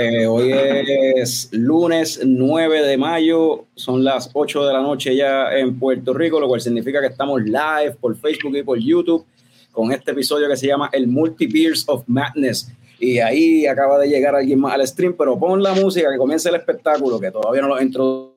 Eh, hoy es lunes 9 de mayo, son las 8 de la noche ya en Puerto Rico, lo cual significa que estamos live por Facebook y por YouTube con este episodio que se llama El Multiverse of Madness. Y ahí acaba de llegar alguien más al stream, pero pon la música que comience el espectáculo, que todavía no lo entro.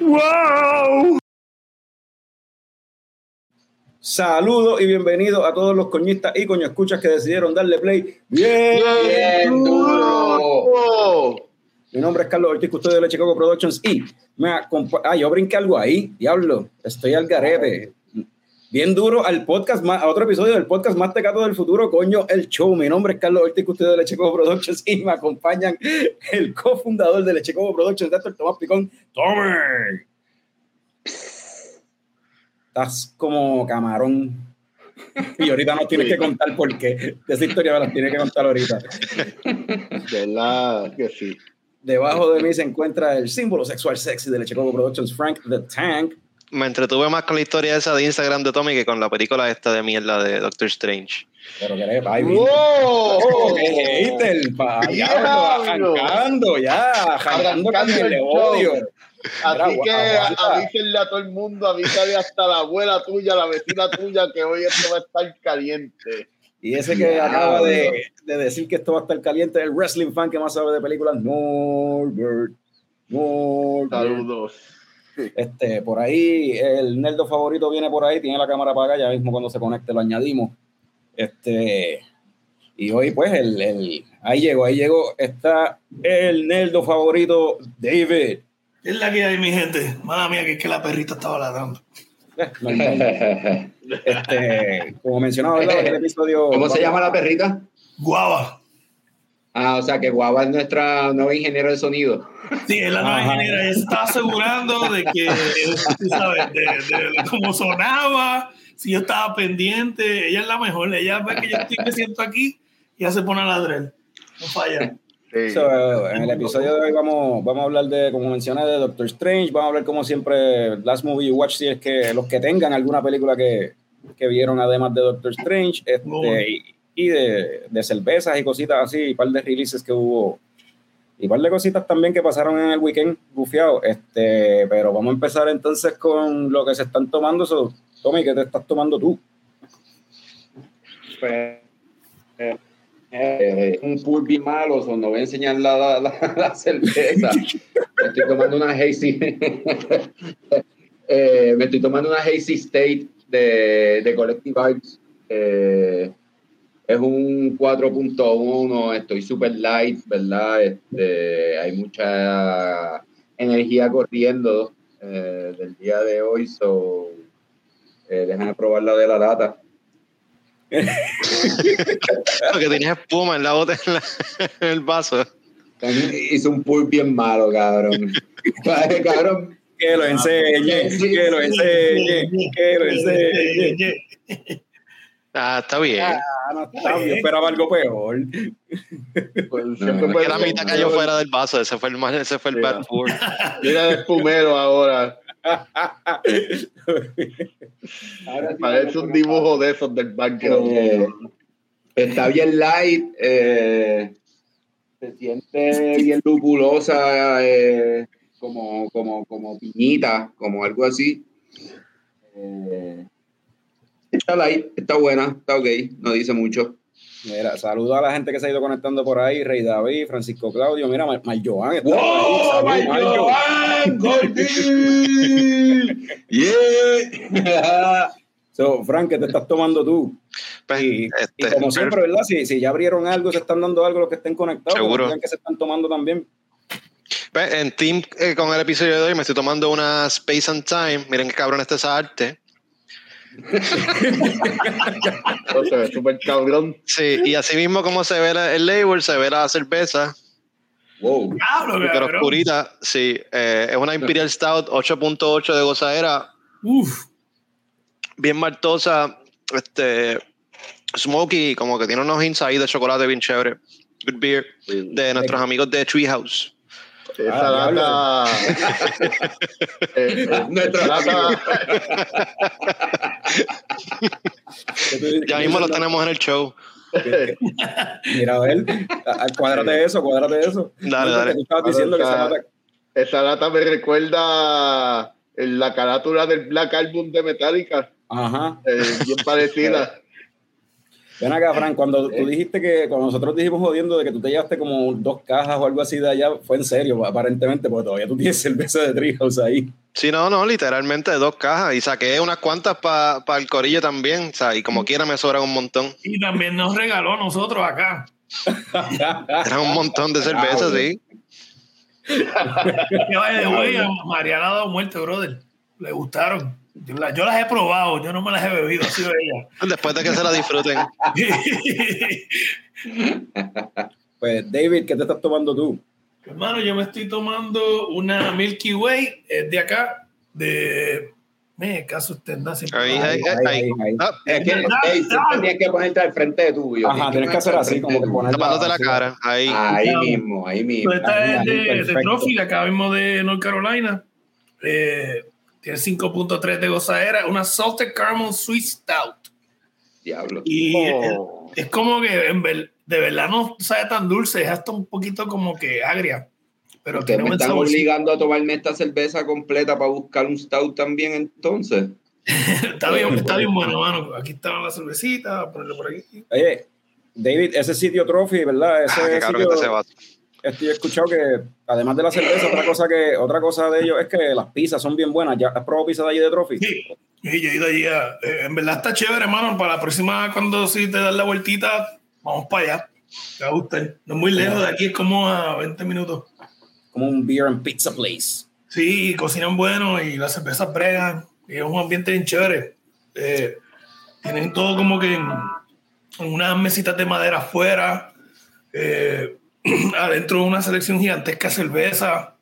¡Wow! Saludos y bienvenidos a todos los coñistas y coño escuchas que decidieron darle play bien, Bien duro. Mi nombre es Carlos Ortiz, custodio de la Chicago Productions y me acompa- Ah, yo brinqué algo ahí, diablo. Estoy al garete. Bien duro al podcast, a otro episodio del podcast más tecato del futuro, coño, el show. Mi nombre es Carlos Ortiz, custodio de la Chicago Productions y me acompañan el cofundador de la Chicago Productions, Héctor Tomás Picón. ¡Tommy! Estás como camarón. Y ahorita nos tienes Sí. que contar por qué. De esa historia me la tienes que contar ahorita. ¿Verdad que sí? Debajo de mí se encuentra el símbolo sexual sexy de la Chicago Productions, Frank the Tank. Me entretuve más con la historia esa de Instagram de Tommy que con la película esta de mierda de Doctor Strange. Pero que eres, ay, ¡Wow! Oh, qué hater, pa, Diablo. diablo, arrancando ya, arrancando con el odio. Así que avísenle a todo el mundo, avísale hasta la abuela tuya, la vecina tuya, que hoy esto va a estar caliente. Y ese que acaba de, de decir que esto va a estar caliente, el wrestling fan que más sabe de películas, Norbert. Norbert. Saludos. Este, por ahí, el nerdo favorito viene por ahí, tiene la cámara apagada, ya mismo cuando se conecte lo añadimos. Este, y hoy, pues, el, el- ahí llegó, ahí llegó, está el nerdo favorito, David. Es la que hay, mi gente. Mala mía, que es que la perrita estaba ladrando. Eh. Este, como mencionaba, ¿verdad? En el episodio. ¿Cómo se llama la perrita? Guava. Ah, o sea que Guava es nuestra nueva ingeniera de sonido. Sí, es la nueva Ajá. ingeniera. Ella se está asegurando de que, sabes, de, de cómo sonaba, si yo estaba pendiente. Ella es la mejor. Ella ve que yo estoy me siento aquí y ya se pone a ladrar. No falla. Sí. So, en el episodio de hoy vamos, vamos a hablar de, como mencioné, de Doctor Strange. Vamos a hablar, como siempre, Last Movie You Watch, si es que los que tengan alguna película que, que vieron además de Doctor Strange, este, y, y de, de cervezas y cositas así, y par de releases que hubo, y par de cositas también que pasaron en el weekend bufiado. Este, pero vamos a empezar entonces con lo que se están tomando. So, Tommy, ¿qué te estás tomando tú? Pues, eh, eh, un pulpi malo, so no voy a enseñar la, la, la- cerveza. Me estoy tomando una hazy. eh, me estoy tomando una hazy state de, de Collective Arts. Eh, es un 4.1, estoy super light, ¿verdad? Este, hay mucha energía corriendo eh, del día de hoy, so eh, déjame probar la de la lata. Porque tienes espuma en la bota, en, la- en el vaso. Hizo un pull bien malo, cabrón. Vale, cabrón. Que lo enseñe, que lo enseñe, que lo enseñe. Ah, está bien. Ah, no está bien, yo esperaba algo peor. Pues siempre no, que la mitad cayó fuera del vaso. Ese fue el, mal- ese fue el Mira. bad pour. Mira de espumero ahora. Ahora sí, Parece un dibujo de esos del background. Eh, está bien light. eh, se siente bien lupulosa, eh, como, como, como piñita, como algo así. Eh, está light, está buena, está ok, no dice mucho. Mira, saludo a la gente que se ha ido conectando por ahí, Rey David, Francisco Claudio, mira, Mar, Mar Joan está por ahí, saludos, Mar Joan. ¡Yeah! So, Frank, ¿qué te estás tomando tú? Pues, Y, este, y como siempre, ¿verdad? Si, si ya abrieron algo, se están dando algo los que estén conectados, Seguro. que se están tomando también. pues, en Team, eh, con el episodio de hoy, me estoy tomando una Space and Time. Miren qué cabrón está esa arte. O sea, súper cabrón. Sí, y así mismo como se ve la- el label, se ve la cerveza, Wow. Pero cabrón. oscurita. Sí, eh, es una Imperial Stout 8.8 de gozadera, Uf. bien maltosa, este, smoky, como que tiene unos hints ahí de chocolate bien chévere. Good beer, de nuestros amigos de Treehouse. Esa Ah, lata. eh, eh. Que tú- Ya mismo los tenemos en el show. Mira, a ver, cuádrate eso, cuádrate eso. Dale, No, dale. Tú estabas diciendo que Ahora, mata. Esa lata me recuerda en la carátula del Black Album de Metallica. Ajá. eh, bien parecida. Ven acá, Fran, cuando tú dijiste que, cuando nosotros dijimos jodiendo de que tú te llevaste como dos cajas o algo así de allá, fue en serio, aparentemente, porque todavía tú tienes cerveza de Treehouse ahí. Sí, no, no, literalmente dos cajas. Y saqué unas cuantas para el corillo también. O sea, y como quiera me sobran un montón. Y también nos regaló a nosotros acá. Eran un montón de cervezas, sí. Que vaya de güey, a Mariana ha dado muerte, brother. Le gustaron. Yo, la- yo las he probado, yo no me las he bebido, ha sido ella. Después de que se la disfruten. Pues, David, ¿qué te estás tomando tú? Hermano, yo me estoy tomando una Milky Way, es de acá, de. Me caso usted, ¿no? Siempre- Ahí, ahí, Ahí. Ah, tienes que ponerte al frente de tuyo. Ajá, tienes que hacer así, como que poner tapándote la así. cara. Ahí. Ahí mismo, ahí mismo. Pues esta es de, de. Trophy, acá mismo de North Carolina. Eh, tiene 5.3 de gozadera, una Salted Caramel Sweet Stout. Diablo. Y Oh. es, es como que en ver- de verdad no sabe tan dulce, es hasta un poquito como que agria. Pero Ustedes me están obligando a tomarme esta cerveza completa para buscar un stout también entonces. Está bien, está bien bueno, mano. Aquí está la cervecita, ponerlo por aquí. Oye, David, ese sitio Trophy, ¿verdad? Ese Ah, qué cabrón sitio, está ese vaso. Este, yo he escuchado que, además de la cerveza, otra cosa que otra cosa de ellos es que las pizzas son bien buenas. ¿Ya has probado pizza de allí de Trophy? Sí, y yo he ido allí. a- eh, en verdad está chévere, hermano. Para la próxima, cuando sí te das la vueltita, vamos para allá. Te va a gustar. No es muy lejos de aquí, es como a 20 minutos. Como un beer and pizza place. Sí, cocinan bueno y las cervezas bregan. Y es un ambiente bien chévere. Eh, tienen todo como que en, en unas mesitas de madera afuera. eh, adentro una selección gigantesca de cerveza.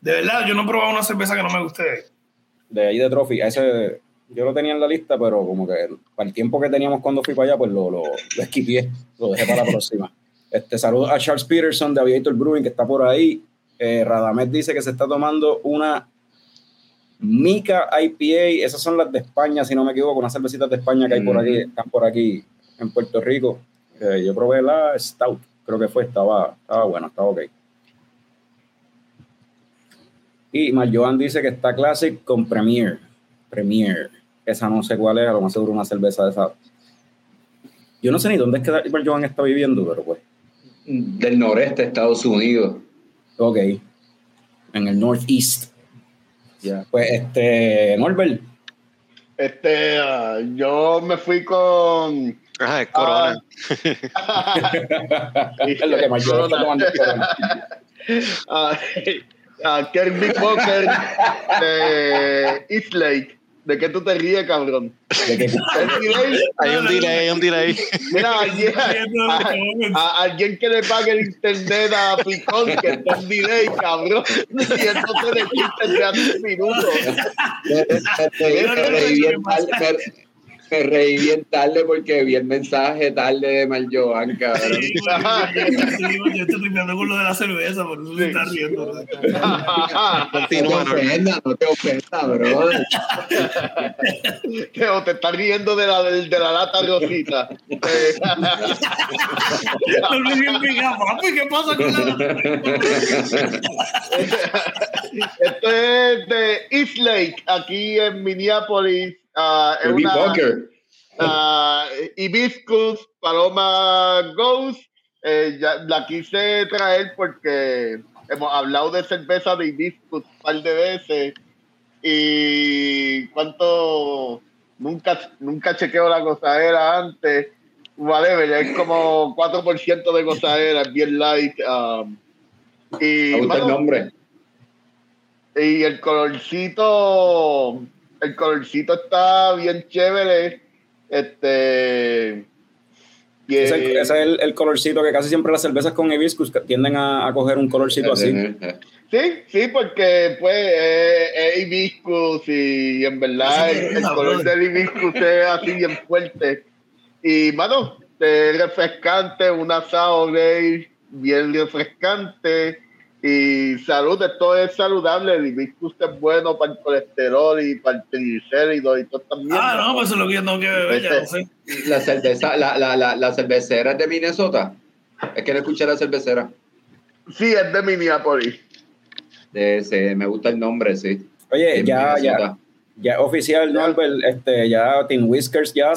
De verdad, yo no he probado una cerveza que no me guste. De ahí de Trophy. Ese yo lo tenía en la lista, pero como que para el tiempo que teníamos cuando fui para allá, pues lo, lo, lo esquipié. Lo dejé para la próxima. Este, saludos a Charles Peterson de Aviator Brewing, que está por ahí. Eh, Radamet dice que se está tomando una Mica IPA. Esas son las de España, si no me equivoco, unas cervecitas de España que hay por aquí, están por aquí en Puerto Rico. Eh, yo probé la Stout, creo que fue, estaba, estaba buena, estaba ok. Y Marjoan dice que está Classic con Premier. Premier. Esa no sé cuál es, a lo más seguro una cerveza de esa. Yo no sé ni dónde es que Marjoan está viviendo, pero pues. Del noreste de Estados Unidos. Ok. En el Northeast. Ya. Pues este, Norbert, Este, ah, yo me fui con. Ajá, es corona. es lo que Marjoan está tomando. es corona. a, a Kirby Poker de East Lake. ¿De qué tú te ríes, cabrón? Hay un delay, hay un delay. Mira, alguien, a, a- alguien que le pague el internet a Picón, que está en delay, cabrón. Y entonces le quita ya un minuto. Me, me- me me- reí bien tarde porque vi el mensaje tarde de Marjoan, cabrón. Sí, yo estoy tripeando con lo de la cerveza, por eso se está riendo. No te ofendas, no te ofendas, bro. Que o te estás riendo de la, de, de la lata rosita. Eh, No me digan, "Venga, papi, ¿qué pasa con la Esto es de East Lake, aquí en Minneapolis. Es Kirby una- Poker. ah, Hibiscus Paloma Ghost. Eh, ya, la quise traer porque hemos hablado de cerveza de Hibiscus un par de veces. Y cuánto. Nunca, nunca chequeo la gozadera antes. whatever, es como 4% de gozadera, es bien light. um, y, Me gusta el mano, nombre. y el colorcito, el colorcito está bien chévere. Este. y es el- ese es el, el colorcito que casi siempre las cervezas con hibiscus tienden a, a coger un colorcito así. Sí, sí, porque pues eh, es hibiscus y en verdad el, una color del hibiscus es así bien fuerte. Y mano, es refrescante, un asado ale bien refrescante. Y salud, esto es saludable. El hibiscus es bueno para el colesterol y para el triglicérido y todo también. Ah, no, pues eso es lo que yo tengo que beber, ya no sé. La cerveza, la, la, la, la cervecera es de Minnesota. Es que no escuché la cervecera. Sí, es de Minneapolis. De, se- me gusta el nombre, sí. Oye, ya, ya, Minnesota. ya oficial, Ya. Norbert, este, ya Team Whiskers ya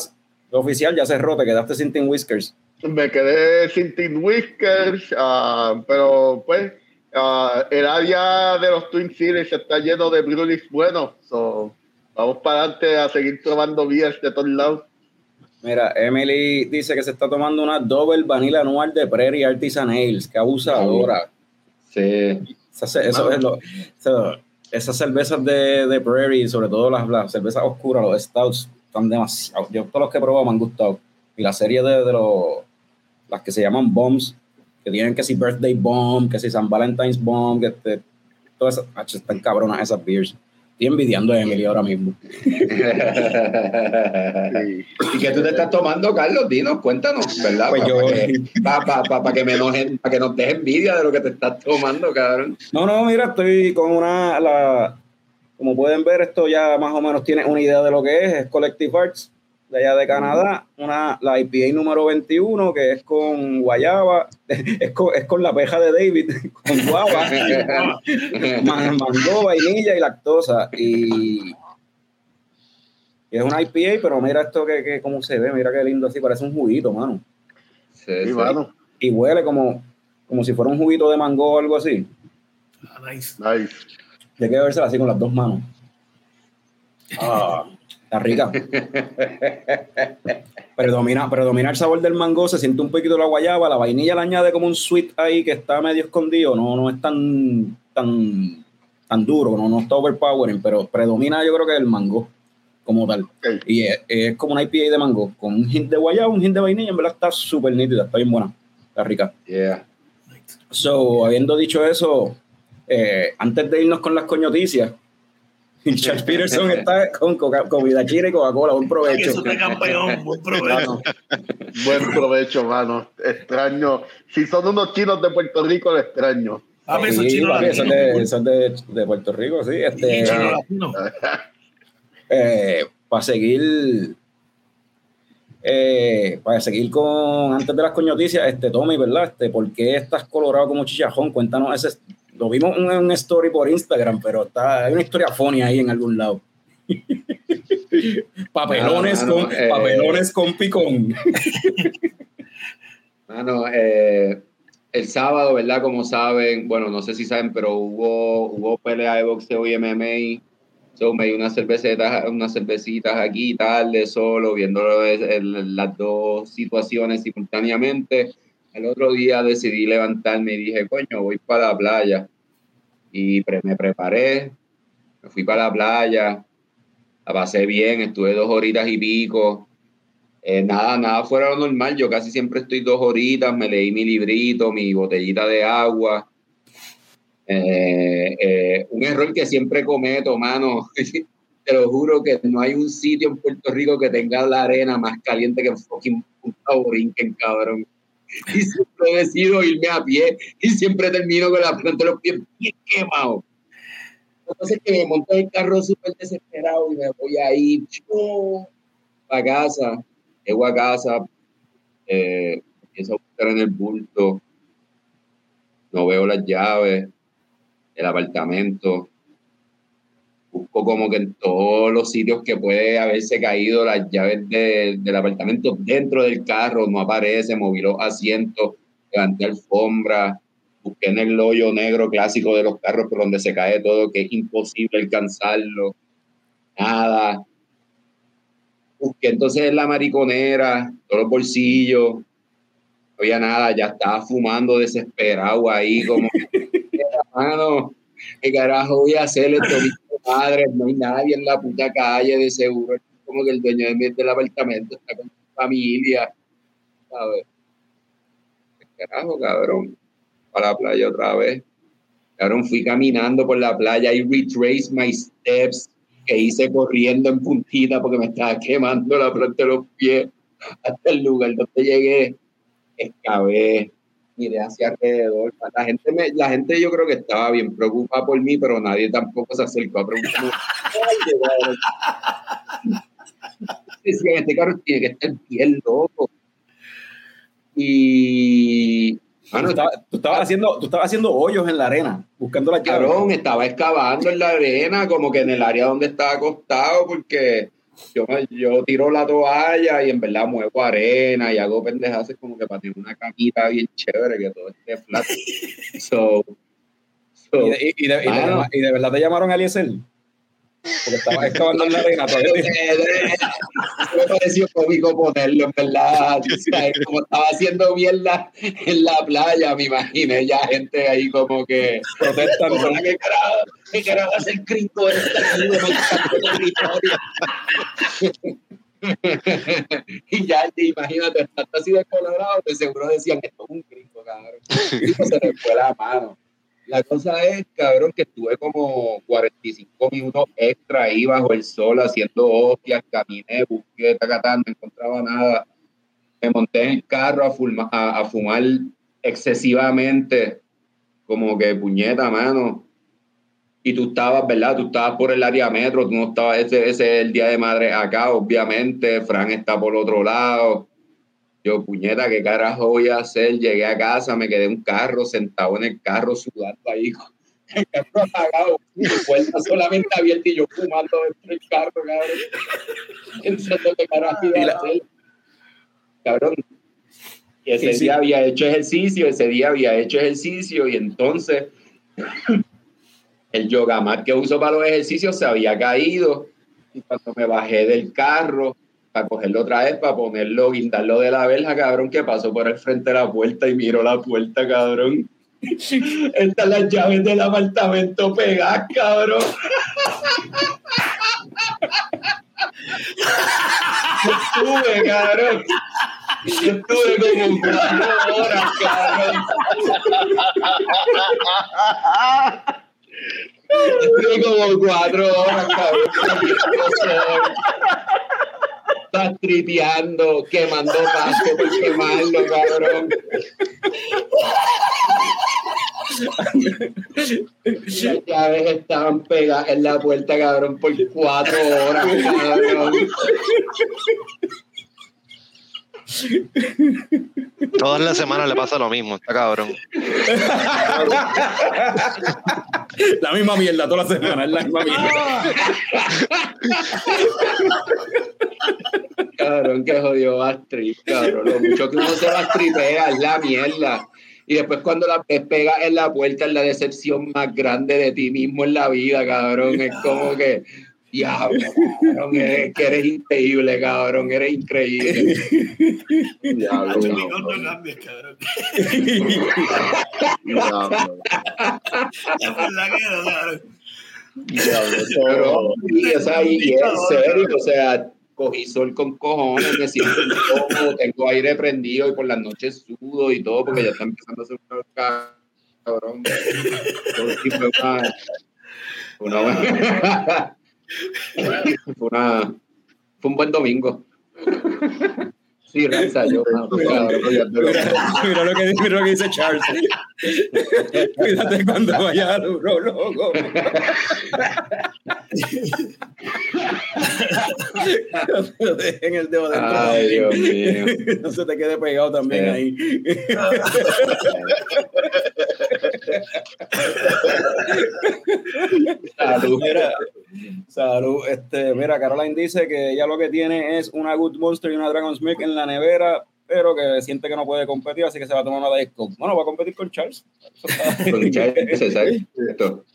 oficial, ya cerró, te quedaste sin Team Whiskers. Me quedé sin Team Whiskers, ah, pero pues ah, el área de los Twin Cities está lleno de breweries buenos. So, vamos para adelante a seguir tomando beers de todos lados. Mira, Emily dice que se está tomando una Double Vanilla Anual de Prairie Artisan Ales, que abusadora. Sí. Esa ce- eso es lo- eso- esas cervezas de, de Prairie, sobre todo las, las cervezas oscuras, los stouts, están demasiado. Yo todos los que he probado me han gustado. Y la serie de, de los, las que se llaman Bombs, que tienen que si Birthday Bomb, que si San Valentine's Bomb, que este, todas esas, ach, están cabronas esas beers. Estoy envidiando a Emily ahora mismo. Sí. ¿Y qué tú te estás tomando, Carlos? Dinos, cuéntanos, ¿verdad? Pues Para yo- que, pa- pa- pa- pa que me enojen, para que nos des envidia de lo que te estás tomando, cabrón. No, no, mira, estoy con una, la, como pueden ver, esto ya más o menos tiene una idea de lo que es, es Collective Arts, de allá de Canadá, una, la IPA número 21, que es con guayaba, es con, es con la peja de David, con guava, man- mango, vainilla y lactosa, y, y es una IPA, pero mira esto que, que cómo se ve, mira qué lindo así, parece un juguito, mano, Sí, mano. y huele como, como si fuera un juguito de mango o algo así. Ah, nice. Nice. Hay que beberse así con las dos manos. Ah, está rica. Predomina, predomina el sabor del mango, se siente un poquito la guayaba, la vainilla le añade como un sweet ahí que está medio escondido, no, no es tan, tan, tan duro, no, no está overpowering, pero predomina yo creo que el mango como tal. Y es, es como una IPA de mango, con un hint de guayaba, un hint de vainilla, en verdad está súper nítida, está bien buena, está rica. Yeah. So, habiendo dicho eso, eh, antes de irnos con las coñoticias, Charles Peterson está con coca- comida china y Coca-Cola, buen provecho. Eso está campeón, buen provecho. Mano. Buen provecho, mano. Extraño. Si son unos chinos de Puerto Rico, lo extraño. A mí esos Sí, chinos papi, son latinos, de, son de, de Puerto Rico, sí. y Este, chinos latinos. eh, para seguir, eh, para seguir con, antes de las coñoticias, este, Tommy, ¿verdad? Este, ¿Por qué estás colorado como chichajón? Cuéntanos ese, lo vimos en un story por Instagram, pero está, hay una historia funny ahí en algún lado. papelones, Ah, no, con, eh. papelones con picón. Mano, eh, el sábado, ¿verdad? Como saben, bueno, no sé si saben, pero hubo, hubo pelea de boxeo y MMA. So, me di unas cervecitas, unas cervecitas aquí tarde, solo, viendo el- el- las dos situaciones simultáneamente. El otro día decidí levantarme y dije, coño, voy para la playa. Y me preparé, me fui para la playa, la pasé bien, estuve dos horitas y pico. Eh, nada, nada fuera lo normal. Yo casi siempre estoy dos horitas, me leí mi librito, mi botellita de agua. Eh, eh, un error que siempre cometo, mano. Te lo juro que no hay un sitio en Puerto Rico que tenga la arena más caliente que fucking Punta Borinquen, cabrón. Y siempre decido irme a pie y siempre termino con la frente de los pies bien quemado. Entonces que me monto en el carro súper desesperado y me voy a ir para casa. Llego a casa, eh, empiezo a buscar en el bulto, no veo las llaves, el apartamento, busco como que en todos los sitios que puede haberse caído las llaves de- del apartamento dentro del carro, no aparece, moví los asientos, levanté alfombra, busqué en el hoyo negro clásico de los carros por donde se cae todo, que es imposible alcanzarlo, nada busqué entonces en la mariconera, todos los bolsillos, no había nada, ya estaba fumando desesperado ahí, como, hermano, ¿qué carajo voy a hacer esto? Padres, no hay nadie en la puta calle, de seguro, como que el dueño del apartamento está con su familia, ¿sabes? ¿Qué carajo, cabrón? Para la playa otra vez. Cabrón, fui caminando por la playa y retrace my steps que hice corriendo en puntita porque me estaba quemando la planta de los pies hasta el lugar donde llegué. Excavé, miré hacia alrededor. La gente, me, la gente yo creo que estaba bien preocupada por mí, pero nadie tampoco se acercó a preguntarme. Decía, este carro tiene que estar bien loco. Y Mano, tú, estabas, tú, estabas haciendo, tú estabas haciendo hoyos en la arena, buscando la Cabrón, estaba excavando en la arena, como que en el área donde estaba acostado, porque yo, yo tiro la toalla y en verdad muevo arena y hago pendejadas como que para tener una camita bien chévere, que todo esté flat. so, so, ¿Y, de, y, de, mano, y, de, ¿Y de verdad te llamaron a Eliezer? Porque estaba excavando en la arena todavía. me pareció cómico ponerlo, en verdad. Como estaba haciendo mierda en la playa, me imaginé ya gente ahí como que protestando. ¿Qué carajo, qué carajo hace el gringo en y ya, imagínate, estando así de colorado, de seguro decían, esto es un gringo, cabrón. Y se le fue la mano. La cosa es, cabrón, que estuve como 45 minutos extra ahí bajo el sol haciendo hostias, caminé, busqué, tacatán, no encontraba nada. Me monté en el carro a, fuma, a, a, fumar excesivamente, como que puñeta, mano. Y tú estabas, ¿verdad? Tú estabas por el área metro, tú no estabas, ese, ese es el día de madre acá, obviamente. Fran está por otro lado yo, puñeta, ¿qué carajo voy a hacer? Llegué a casa, me quedé en un carro, sentado en el carro, sudando ahí, el carro apagado, mi puerta solamente abierta y yo fumando dentro del carro, cabrón. Pensando carajo iba a hacer. Cabrón. Y ese sí, día había hecho ejercicio, ese día había hecho ejercicio y entonces el yoga mat que uso para los ejercicios se había caído y cuando me bajé del carro para cogerlo otra vez, para ponerlo, guindarlo de la verja, cabrón, que pasó por el frente de la puerta y miro la puerta, cabrón. Están las llaves del apartamento pegadas, cabrón. Estuve, cabrón. Estuve como cuatro horas, cabrón. Estuve como cuatro horas, cabrón estás tripeando, quemando pasto por quemarlo, cabrón. Las llaves estaban pegadas en la puerta, cabrón, por cuatro horas, cabrón. Todas las semanas le pasa lo mismo, está cabrón. La misma mierda, todas las semanas, la misma mierda. cabrón, que jodió Bastrip, cabrón. Lo mucho que uno se bastripea es la mierda. Y después cuando la pega en la puerta es la decepción más grande de ti mismo en la vida, cabrón. Es como que, diablo, cabrón, eres, que eres increíble, cabrón, eres increíble. diablo, cabrón. Diablo. Es verdad que no, cabrón. Diablo, pero, y, y, y en serio, o sea, cogí sol con cojones, me siento incómodo, tengo aire prendido y por las noches sudo y todo porque ya está empezando a hacer un cabrón. Una, una, fue una, fue un buen domingo. Sí, Ranza, yo. Mira, mira, mira, lo que, mira lo que dice Charles. Cuídate cuando vaya al urologo. no te dejen el dedo dentro. Ay, Dios mío. No se te quede pegado también ahí. Salud. Mira, salud. Este, mira, Caroline dice que ella lo que tiene es una Good Monster y una Dragon's Milk en la nevera, pero que siente que no puede competir, así que se va a tomar una Diet Coke. Bueno, va a competir con Charles. Con Charles, exacto.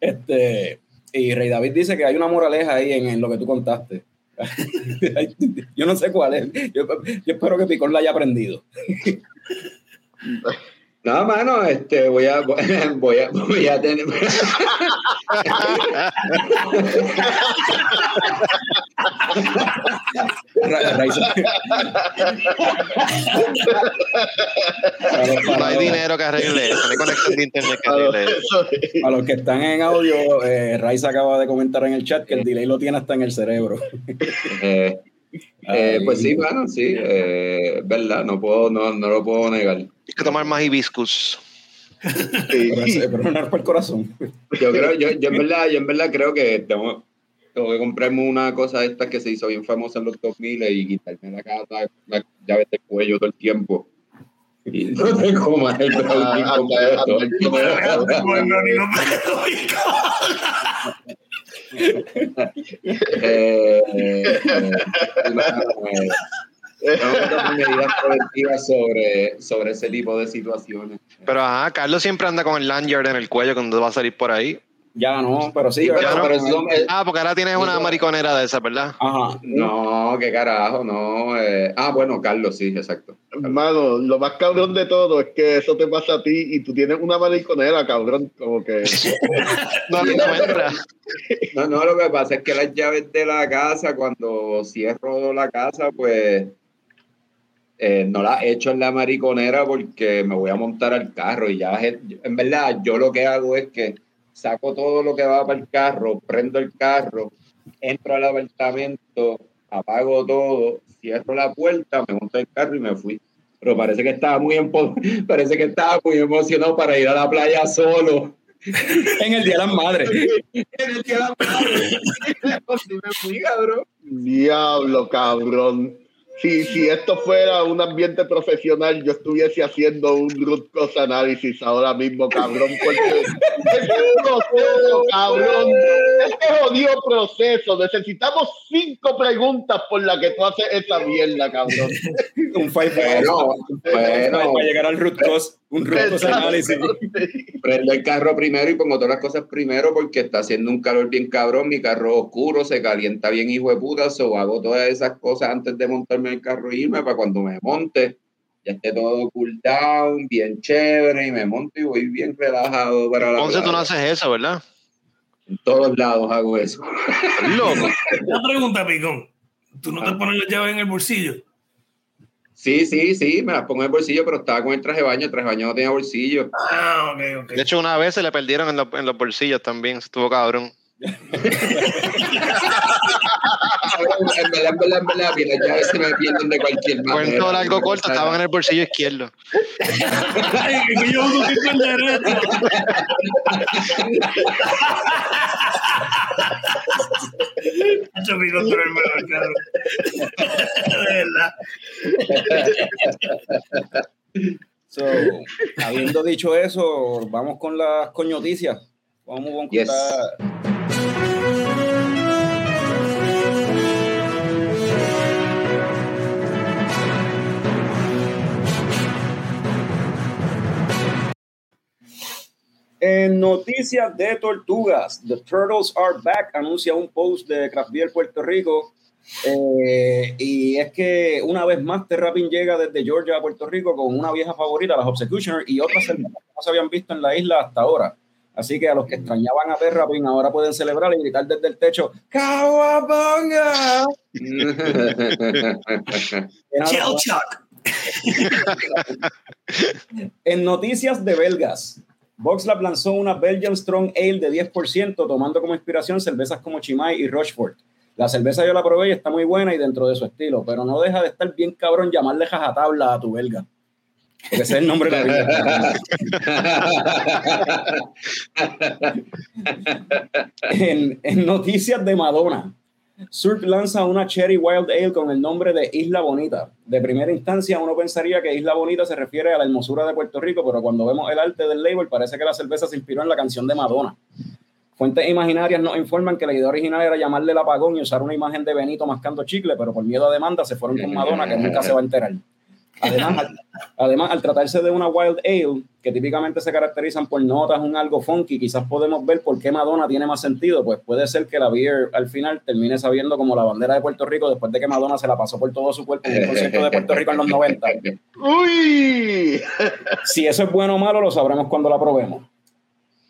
Este, y Rey David dice que hay una moraleja ahí en, en lo que tú contaste. yo no sé cuál es. Yo, yo espero que Picón la haya aprendido. No, mano, este, voy a, voy a, voy a tener. No hay dinero que arregle eso, no hay conexión de internet que arregle eso. A los que están en audio, eh, Raiza acaba de comentar en el chat que el delay lo tiene hasta en el cerebro. Eh, eh, pues sí, bueno, sí, eh, verdad, no puedo, no, no lo puedo negar. Hay que tomar más hibiscus. Es- pero no es por el corazón. Yo creo, yo, yo en verdad, yo en verdad creo que tengo, tengo que comprarme una cosa de estas que se hizo bien famosa en los 2000 y quitarme la, cara, la llave del cuello todo el tiempo. Y no tengo más el Ah, brownie completo. Eh, eh, eh, medidas preventivas sobre, sobre ese tipo de situaciones. Pero ajá, Carlos siempre anda con el lanyard en el cuello cuando va a salir por ahí. Ya no, pero sí. Pero, ¿verdad? pero eso- eh, Ah, porque ahora tienes una mariconera de esa, ¿verdad? Ajá. no, qué carajo, no. eh, ah, bueno, Carlos, sí, exacto. Hermano, lo más cabrón de todo es que eso te pasa a ti y tú tienes una mariconera, cabrón, como que... No, no. No, no, lo que pasa es que las llaves de la casa, cuando cierro la casa, pues eh, no las echo en la mariconera porque me voy a montar al carro y ya, en verdad, yo lo que hago es que saco todo lo que va para el carro, prendo el carro, entro al apartamento, apago todo, cierro la puerta, me monto el carro y me fui. Pero parece que estaba muy empo- parece que estaba muy emocionado para ir a la playa solo. En el Día de las Madres. En el día de la playa. Y me fui, cabrón. Diablo, cabrón. Si, si esto fuera un ambiente profesional, yo estuviese haciendo un root cause análisis ahora mismo, cabrón, porque este proceso, cabrón, este jodido proceso, necesitamos cinco preguntas por las que tú haces esa mierda, cabrón. Un five Bueno, bueno, para llegar al root cause, un root cause análisis. prendo el carro primero y pongo todas las cosas primero porque está haciendo un calor bien cabrón, mi carro es oscuro, se calienta bien hijo de puta, so hago todas esas cosas antes de montarme en el carro e irme para cuando me monte ya esté todo cool down, bien chévere y me monto y voy bien relajado para la Entonces tú no haces eso, ¿verdad? En todos lados hago eso. Loco. Una pregunta, Picón. ¿Tú no te pones las llaves en el bolsillo? Sí, sí, sí, me las pongo en el bolsillo, pero estaba con el traje de baño, el traje de baño no tenía bolsillo. Ah, ok, ok. De hecho, una vez se le perdieron en, los- en los bolsillos también. Estuvo cabrón. En verdad, en verdad, en verdad, las llaves se me pierden de cualquier manera. Cuento largo corto, estaban en el bolsillo izquierdo. Ay, es que yo uso el derecho. Picón, tú eres el mejor, cabrón. De verdad. So, habiendo dicho eso, vamos con las coñoticias. Vamos con Yes. En noticias de tortugas, The Turtles Are Back anuncia un post de Craft Beer Puerto Rico. Eh, y es que una vez más Terrapin llega desde Georgia a Puerto Rico con una vieja favorita, las Obsecutioner, y otras que no se habían visto en la isla hasta ahora. Así que a los que extrañaban a Terrapin ahora pueden celebrar y gritar desde el techo shock. En noticias de belgas, VoxLab lanzó una Belgian Strong Ale de 10%, tomando como inspiración cervezas como Chimay y Rochefort. La cerveza yo la probé y está muy buena y dentro de su estilo, pero no deja de estar bien cabrón llamarle jajatabla a tu belga. Ese es el nombre de la vida. en, en noticias de Madonna, Surf lanza una Cherry Wild Ale con el nombre de Isla Bonita. De primera instancia, uno pensaría que Isla Bonita se refiere a la hermosura de Puerto Rico, pero cuando vemos el arte del label, parece que la cerveza se inspiró en la canción de Madonna. Fuentes imaginarias nos informan que la idea original era llamarle el apagón y usar una imagen de Benito mascando chicle, pero por miedo a demanda se fueron con Madonna, que nunca se va a enterar. Además, al, además, al tratarse de una Wild Ale, que típicamente se caracterizan por notas, un algo funky, quizás podemos ver por qué Madonna tiene más sentido. Pues puede ser que la beer al final termine sabiendo como la bandera de Puerto Rico después de que Madonna se la pasó por todo su cuerpo en el concierto de Puerto Rico en los 90. ¡Uy! Si eso es bueno o malo, lo sabremos cuando la probemos.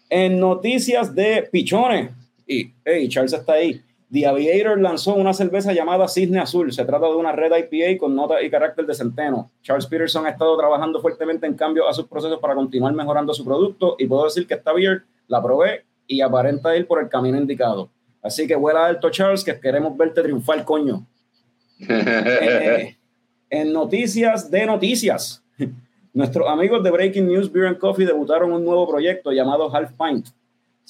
En noticias de pichones, y hey, Charles está ahí. The Aviator lanzó una cerveza llamada Cisne Azul. Se trata de una red IPA con nota y carácter de centeno. Charles Peterson ha estado trabajando fuertemente en cambio a sus procesos para continuar mejorando su producto y puedo decir que esta beer la probé y aparenta ir por el camino indicado. Así que vuela alto, Charles, que queremos verte triunfar, coño. Eh, en noticias de noticias, nuestros amigos de Breaking News Beer and Coffee debutaron un nuevo proyecto llamado Half Pint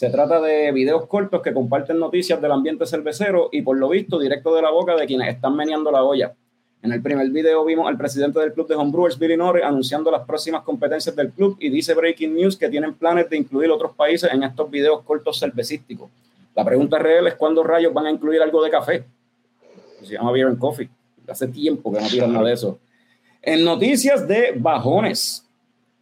se trata de videos cortos que comparten noticias del ambiente cervecero y por lo visto directo de la boca de quienes están meneando la olla. En el primer video vimos al presidente del club de homebrewers, Billy Norris, anunciando las próximas competencias del club y dice Breaking News que tienen planes de incluir otros países en estos videos cortos cervecísticos. La pregunta real es cuándo rayos van a incluir algo de café. Se llama Beer and Coffee. Hace tiempo que no tiran nada de eso. En noticias de bajones.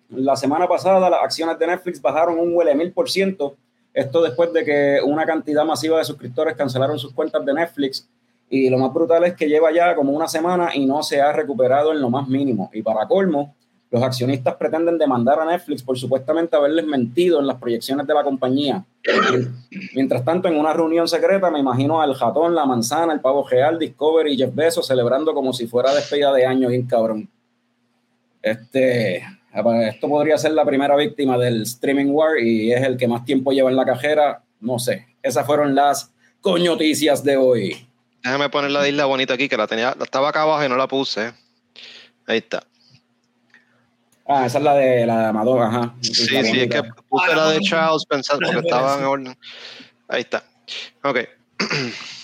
La semana pasada las acciones de Netflix bajaron un huele mil por ciento esto después de que una cantidad masiva de suscriptores cancelaron sus cuentas de Netflix y lo más brutal es que lleva ya como una semana y no se ha recuperado en lo más mínimo. Y para colmo, los accionistas pretenden demandar a Netflix por supuestamente haberles mentido en las proyecciones de la compañía. Mientras tanto, en una reunión secreta me imagino al jatón, la manzana, el pavo real, Discovery y Jeff Bezos celebrando como si fuera despedida de año bien cabrón. Este, esto podría ser la primera víctima del streaming war y es el que más tiempo lleva en la cajera. No sé. Esas fueron las coñoticias de hoy. Déjame poner la isla bonita aquí, que la tenía, estaba acá abajo y no la puse. Ahí está. Ah, esa es la de la de Amador, ajá. Sí, sí, es que puse la de Charles pensando porque estaba en orden. Ahí está. Ok.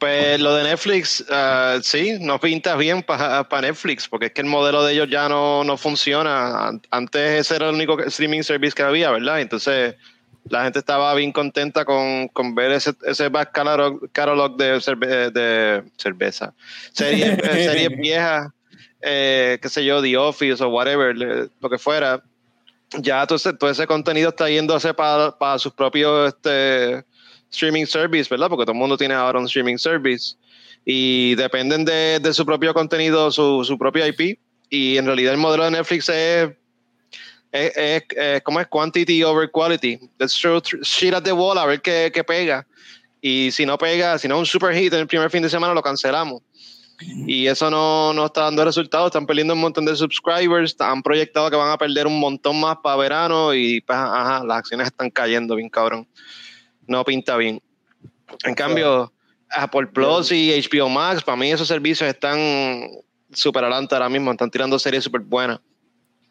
Pues lo de Netflix, uh, sí, no pinta bien para Netflix, porque es que el modelo de ellos ya no, no, funciona. Antes ese era el único streaming service que había, ¿verdad? Entonces la gente estaba bien contenta con, con ver ese, ese back catalog, de, de cerveza. Series, series viejas, eh, qué sé yo, The Office o whatever, lo que fuera. Ya todo ese, todo ese contenido está yéndose para, para sus propios... Este, streaming service, ¿verdad? Porque todo el mundo tiene ahora un streaming service y dependen de, de su propio contenido, su, su propio IP. Y en realidad el modelo de Netflix es, es, es, ¿cómo es? Quantity over quality. Let's throw shit at the wall a ver qué, qué pega. Y si no pega, si no es un super hit en el primer fin de semana, lo cancelamos. Y eso no, no está dando resultados. Están perdiendo un montón de subscribers. Han proyectado que van a perder un montón más para verano. Y pues, las acciones están cayendo bien cabrón no pinta bien. En cambio, Apple Plus y HBO Max, para mí esos servicios están súper adelante ahora mismo, están tirando series súper buenas.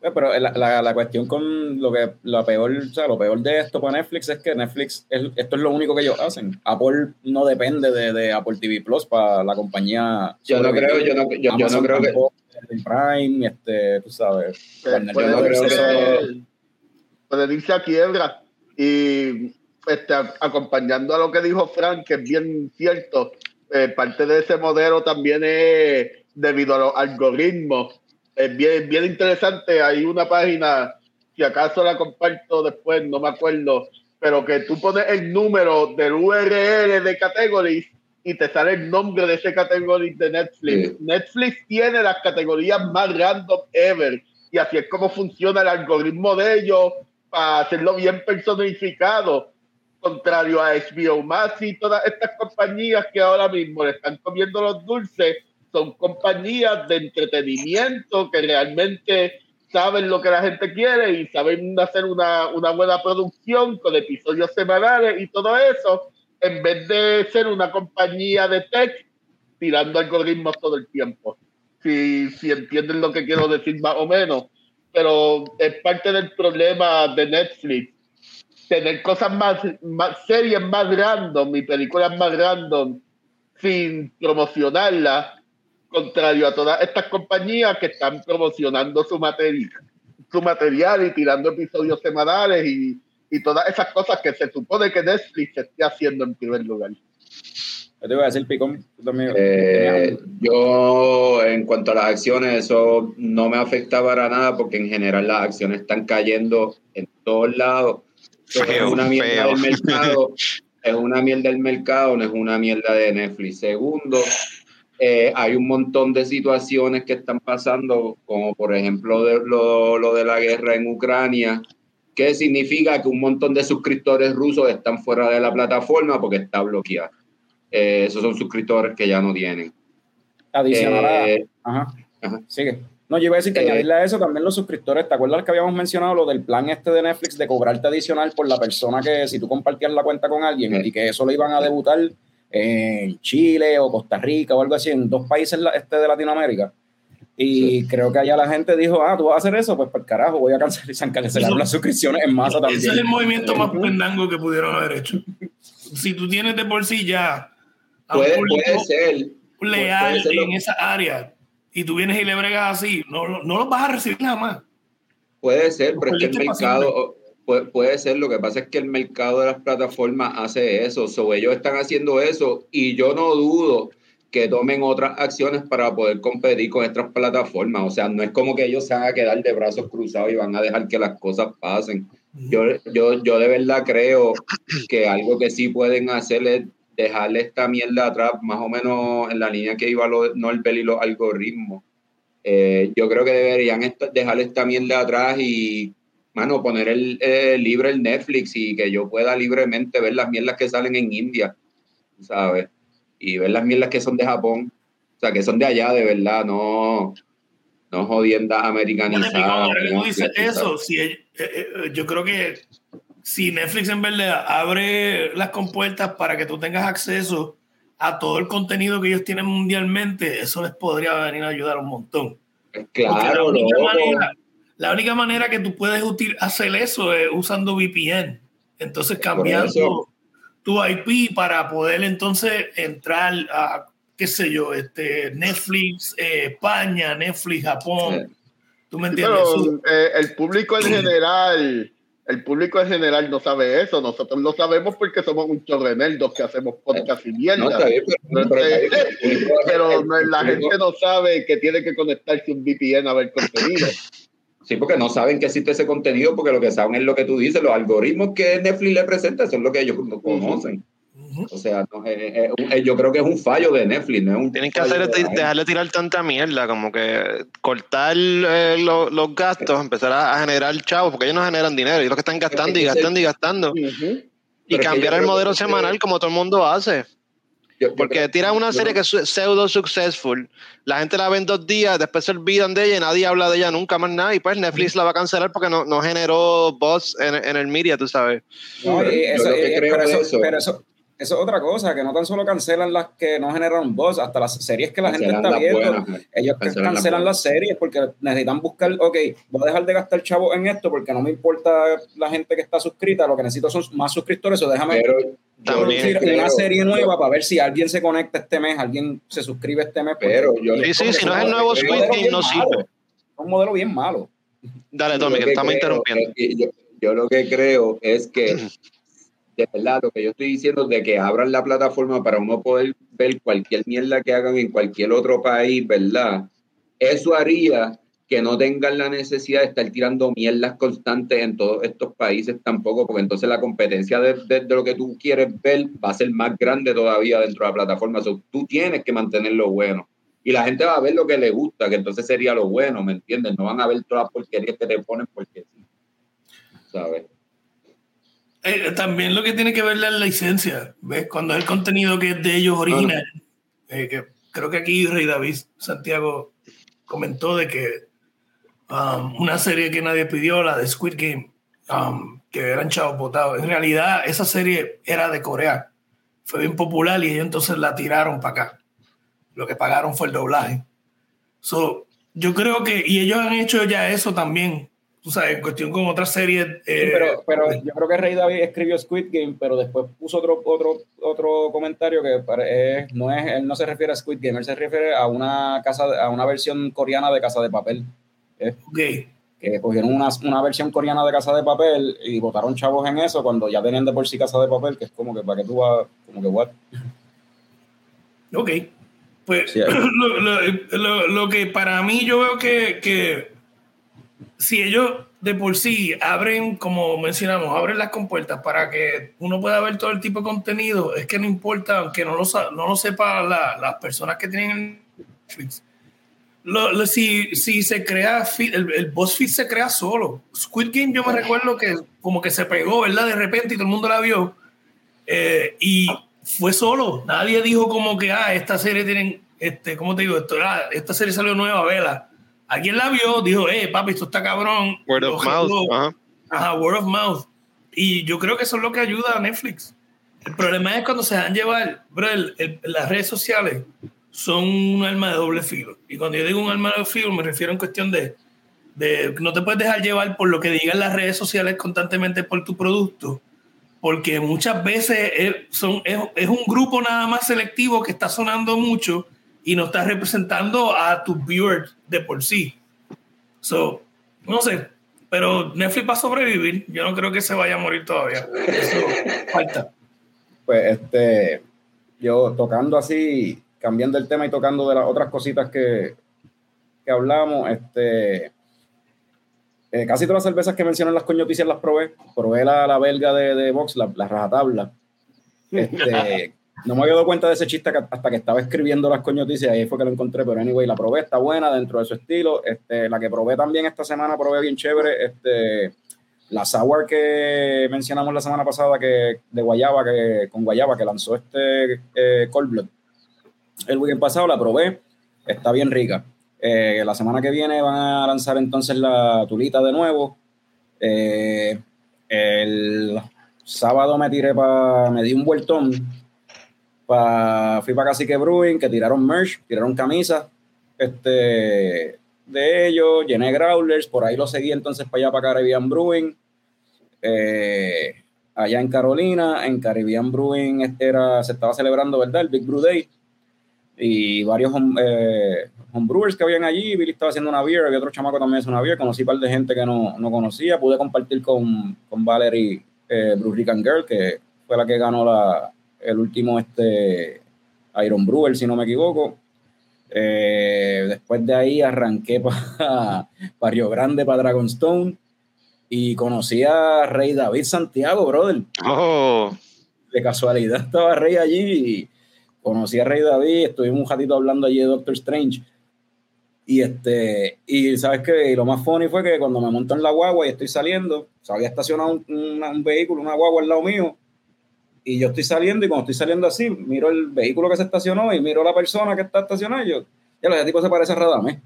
Eh, pero la, la, cuestión con lo que lo peor, o sea, lo peor de esto para Netflix es que Netflix, esto es lo único que ellos hacen. Apple no depende de, de Apple TV Plus para la compañía. Yo no creo, yo no, yo, no creo que. Prime, este, tú sabes. Puede, puede, puede irse a quiebra. Y este, acompañando a lo que dijo Frank, que es bien cierto, eh, parte de ese modelo también es debido a los algoritmos. Es bien, bien interesante. Hay una página, si acaso la comparto después, no me acuerdo, pero que tú pones el número del URL de categories y te sale el nombre de ese category de Netflix. Netflix tiene las categorías más random ever y así es como funciona el algoritmo de ellos para hacerlo bien personificado contrario a HBO Max y todas estas compañías que ahora mismo le están comiendo los dulces, son compañías de entretenimiento que realmente saben lo que la gente quiere y saben hacer una, una buena producción con episodios semanales y todo eso, en vez de ser una compañía de tech tirando algoritmos todo el tiempo. Si, si entienden lo que quiero decir más o menos. Pero es parte del problema de Netflix tener cosas más, más series más random y películas más random sin promocionarlas, contrario a todas estas compañías que están promocionando su material, su material y tirando episodios semanales y, y todas esas cosas que se supone que Netflix esté haciendo en primer lugar. Yo te iba a decir, Picón, también. Eh, yo, en cuanto a las acciones, eso no me afecta para nada porque en general las acciones están cayendo en todos lados. Es una mierda feo. del mercado. Es una mierda del mercado, no es una mierda de Netflix. Segundo, eh, hay un montón de situaciones que están pasando, como por ejemplo de lo, lo de la guerra en Ucrania, que significa que un montón de suscriptores rusos están fuera de la plataforma porque está bloqueada. Eh, esos son suscriptores que ya no tienen. Adicional. Eh, Ajá. ajá. Sigue. No, yo iba a decir que Eh, añadirle a eso también los suscriptores. ¿Te acuerdas que habíamos mencionado lo del plan este de Netflix de cobrarte adicional por la persona que si tú compartías la cuenta con alguien Eh. y que eso lo iban a debutar en Chile o Costa Rica o algo así, en dos países este de Latinoamérica? Y creo que allá la gente dijo, ah, tú vas a hacer eso, pues por carajo, voy a cancelar, se han cancelado las suscripciones en masa también. Ese es el movimiento más pendango que pudieron haber hecho. Si tú tienes de por sí ya a un Puede, público puede ser. leal puede ser lo- en esa área y tú vienes y le bregas así, no, no, los vas a recibir jamás. Puede ser, pero es que el mercado puede, puede ser. Lo que pasa es que el mercado de las plataformas hace eso. So, ellos están haciendo eso y yo no dudo que tomen otras acciones para poder competir con estas plataformas. O sea, no es como que ellos se van a quedar de brazos cruzados y van a dejar que las cosas pasen. Yo, yo, yo de verdad creo que algo que sí pueden hacer es dejarle esta mierda atrás, más o menos en la línea que iba lo, Norbert y los algoritmos. Eh, yo creo que deberían esta- dejar esta mierda atrás y, mano, poner el, eh, libre el Netflix y que yo pueda libremente ver las mierdas que salen en India, ¿sabes? Y ver las mierdas que son de Japón, o sea, que son de allá, de verdad, no, no jodiendas americanizadas. ahora que tú dices ¿sabes? eso, si ell- eh, yo creo que si Netflix en verdad abre las compuertas para que tú tengas acceso a todo el contenido que ellos tienen mundialmente, eso les podría venir a ayudar un montón. Claro, la, única loco. manera, la única manera que tú puedes util- hacer eso es usando VPN. Entonces cambiando tu IP para poder entonces entrar a, qué sé yo, este, Netflix eh, España, Netflix Japón. ¿Tú me Pero entiendes? eh, el público en general, el público en general no sabe eso. Nosotros lo sabemos porque somos un nerdos que hacemos podcast y mierda. No, bien, pero, la gente no sabe que tiene que conectarse un VPN a ver contenido. Sí, porque no saben que existe ese contenido, porque lo que saben es lo que tú dices, los algoritmos que Netflix le presenta son lo que ellos no conocen. O sea, no, eh, eh, eh, yo creo que es un fallo de Netflix, no es un Tienen que hacer de dejarle tirar tanta mierda, como que cortar eh, lo- los gastos, empezar a, a generar chavos, porque ellos no generan dinero, ellos lo que están gastando y Es que gastando y gastando. Y Pero cambiar el modelo que- semanal como todo el mundo hace. Yo- yo Porque creo- tiran una yo serie que es pseudo successful, la gente la ve en dos días, después se olvidan de ella y nadie habla de ella nunca más nada. Y pues Netflix la va a cancelar porque no, no generó buzz en, en el media, tú sabes. No, y Yo eso, lo que y- creo pero, de eso, eso- pero eso, eso es otra cosa, que no tan solo cancelan las que no generan voz, hasta las series que la gente Cancelan está las viendo, buenas, ellos cancelan las cancelan buenas. las series porque necesitan buscar, ok, voy a dejar de gastar chavo en esto porque no me importa la gente que está suscrita, lo que necesito son más suscriptores, o déjame Pero También. creo- una serie nueva para ver si alguien se conecta este mes, alguien se suscribe este mes. Pero yo- Sí, sí, si no es el nuevo Squid Game, no sirve. Es un modelo bien malo. Dale, Tommy, que que estamos creo interrumpiendo. yo, yo lo que creo es que, de verdad, lo que yo estoy diciendo de que abran la plataforma para uno poder ver cualquier mierda que hagan en cualquier otro país, ¿verdad? Eso haría que no tengan la necesidad de estar tirando mierdas constantes en todos estos países tampoco, porque entonces la competencia de, de- lo que tú quieres ver va a ser más grande todavía dentro de la plataforma. So, tú tienes que mantenerlo bueno. Y la gente va a ver lo que le gusta, que entonces sería lo bueno, ¿me entiendes? No van a ver todas las porquerías que te ponen porque sí. ¿Sabes? Eh, también lo que tiene que ver la licencia, ¿ves? Cuando es el contenido que es de ellos original, eh, que creo que aquí Rey David Santiago comentó de que um, una serie que nadie pidió, la de Squid Game, um, que eran chavos botados, en realidad esa serie era de Corea, fue bien popular y ellos entonces la tiraron para acá. Lo que pagaron fue el doblaje. So, yo creo que, y ellos han hecho ya eso también, tú sabes, en cuestión con otras series. Sí, eh, pero, pero yo creo que Rey David escribió Squid Game, pero después puso otro, otro, otro comentario que no es, él no se refiere a Squid Game, él se refiere a una casa, a una versión coreana de Casa de Papel. ok. Que cogieron una, una versión coreana de Casa de Papel y votaron chavos en eso cuando ya tenían de por sí Casa de Papel, que es como que para que tú vas, como que what. Ok. Pues Sí. lo, lo- lo- lo que para mí yo veo que, que si ellos de por sí abren, como mencionamos, abren las compuertas para que uno pueda ver todo el tipo de contenido, es que no importa, aunque no lo, no lo sepa la- las personas que tienen Netflix. Lo- lo- si, si se crea, el, el boss feed se crea solo. Squid Game yo me recuerdo que como que se pegó, ¿verdad? De repente y todo el mundo la vio. Eh, y fue solo. Nadie dijo como que, ah, esta serie tienen, este, ¿cómo te digo? Esto, ah, esta serie salió nueva, vela. Alguien la vio, dijo, eh, papi, esto está cabrón. Word of mouth. Ajá. Ajá, word of mouth. Y yo creo que eso es lo que ayuda a Netflix. El problema es cuando se dejan llevar, bro, el- el- las redes sociales son un arma de doble filo. Y cuando yo digo un arma de doble filo, me refiero en cuestión de, de no te puedes dejar llevar por lo que digan las redes sociales constantemente por tu producto, porque muchas veces es, son, es, es un grupo nada más selectivo que está sonando mucho y no está representando a tu viewer de por sí. So, no sé, pero Netflix va a sobrevivir. Yo no creo que se vaya a morir todavía. Eso falta. Pues este, yo tocando así, cambiando el tema y tocando de las otras cositas que, que hablamos, este, eh, casi todas las cervezas que mencionan las coñoticias las probé. Probé la, la belga de, de Vox, la, la rajatabla. Este, no me había dado cuenta de ese chiste hasta que estaba escribiendo las coñoticias, ahí fue que lo encontré, pero anyway, la probé, está buena dentro de su estilo. Este, la que probé también esta semana, probé bien chévere, este, la sour que mencionamos la semana pasada que de guayaba que con guayaba que lanzó este eh, Cold Blood. El weekend pasado la probé está bien rica. Eh, la semana que viene van a lanzar entonces la tulita de nuevo. Eh, el sábado me tiré para me di un vueltón pa, fui para Cacique Brewing que tiraron merch tiraron camisas este de ellos, llené growlers, por ahí lo seguí entonces para allá para Caribbean Brewing, eh, allá en Carolina, en Caribbean Brewing este era, se estaba celebrando, ¿verdad? El Big Brew Day, y varios home, eh, homebrewers que habían allí, Billy estaba haciendo una beer, había otro chamaco también haciendo una beer, conocí un par de gente que no, no conocía, pude compartir con, con Valerie eh, Rican Girl, que fue la que ganó la, el último este, Iron Brewer, si no me equivoco. Eh, después de ahí arranqué para Río Grande, para Dragonstone y conocí a Rey David Santiago, brother. Oh, De casualidad estaba Rey allí y conocí a Rey David, estuvimos un ratito hablando allí de Doctor Strange. Y este, y sabes que lo más funny fue que cuando me monto en la guagua y estoy saliendo, se había estacionado un, una- un vehículo, una guagua al lado mío, y yo estoy saliendo y cuando estoy saliendo así, miro el vehículo que se estacionó y miro la persona que está estacionada y yo, ya ese tipo se parece a Radamés.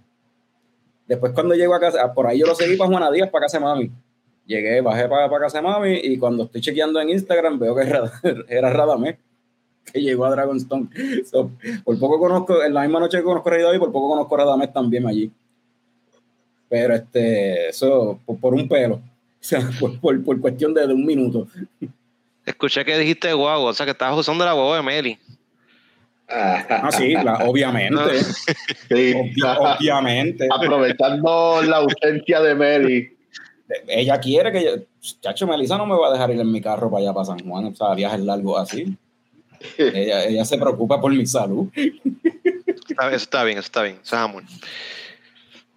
Después cuando llego a casa, por ahí yo lo seguí para Juana Díaz, para casa mami. Llegué, bajé para, para casa de mami y cuando estoy chequeando en Instagram veo que era, era que llegó a Dragonstone. So, por poco conozco, en la misma noche que conozco a Rey David, por poco conozco a Radamés también allí. Pero este, eso, por, un pelo. O sea, por, por, cuestión de un minuto. Escuché que dijiste guagua, o sea que estabas usando la guagua de Meli. Ah, sí, la- obviamente. No. Sí. Obvi- obviamente. Aprovechando la ausencia de Mary. Ella quiere que yo. Chacho, Melissa no me va a dejar ir en mi carro para allá, para San Juan, o sea, viajes largos así. Ella, ella se preocupa por mi salud. Está- Eso está bien, eso está bien, eso es amor.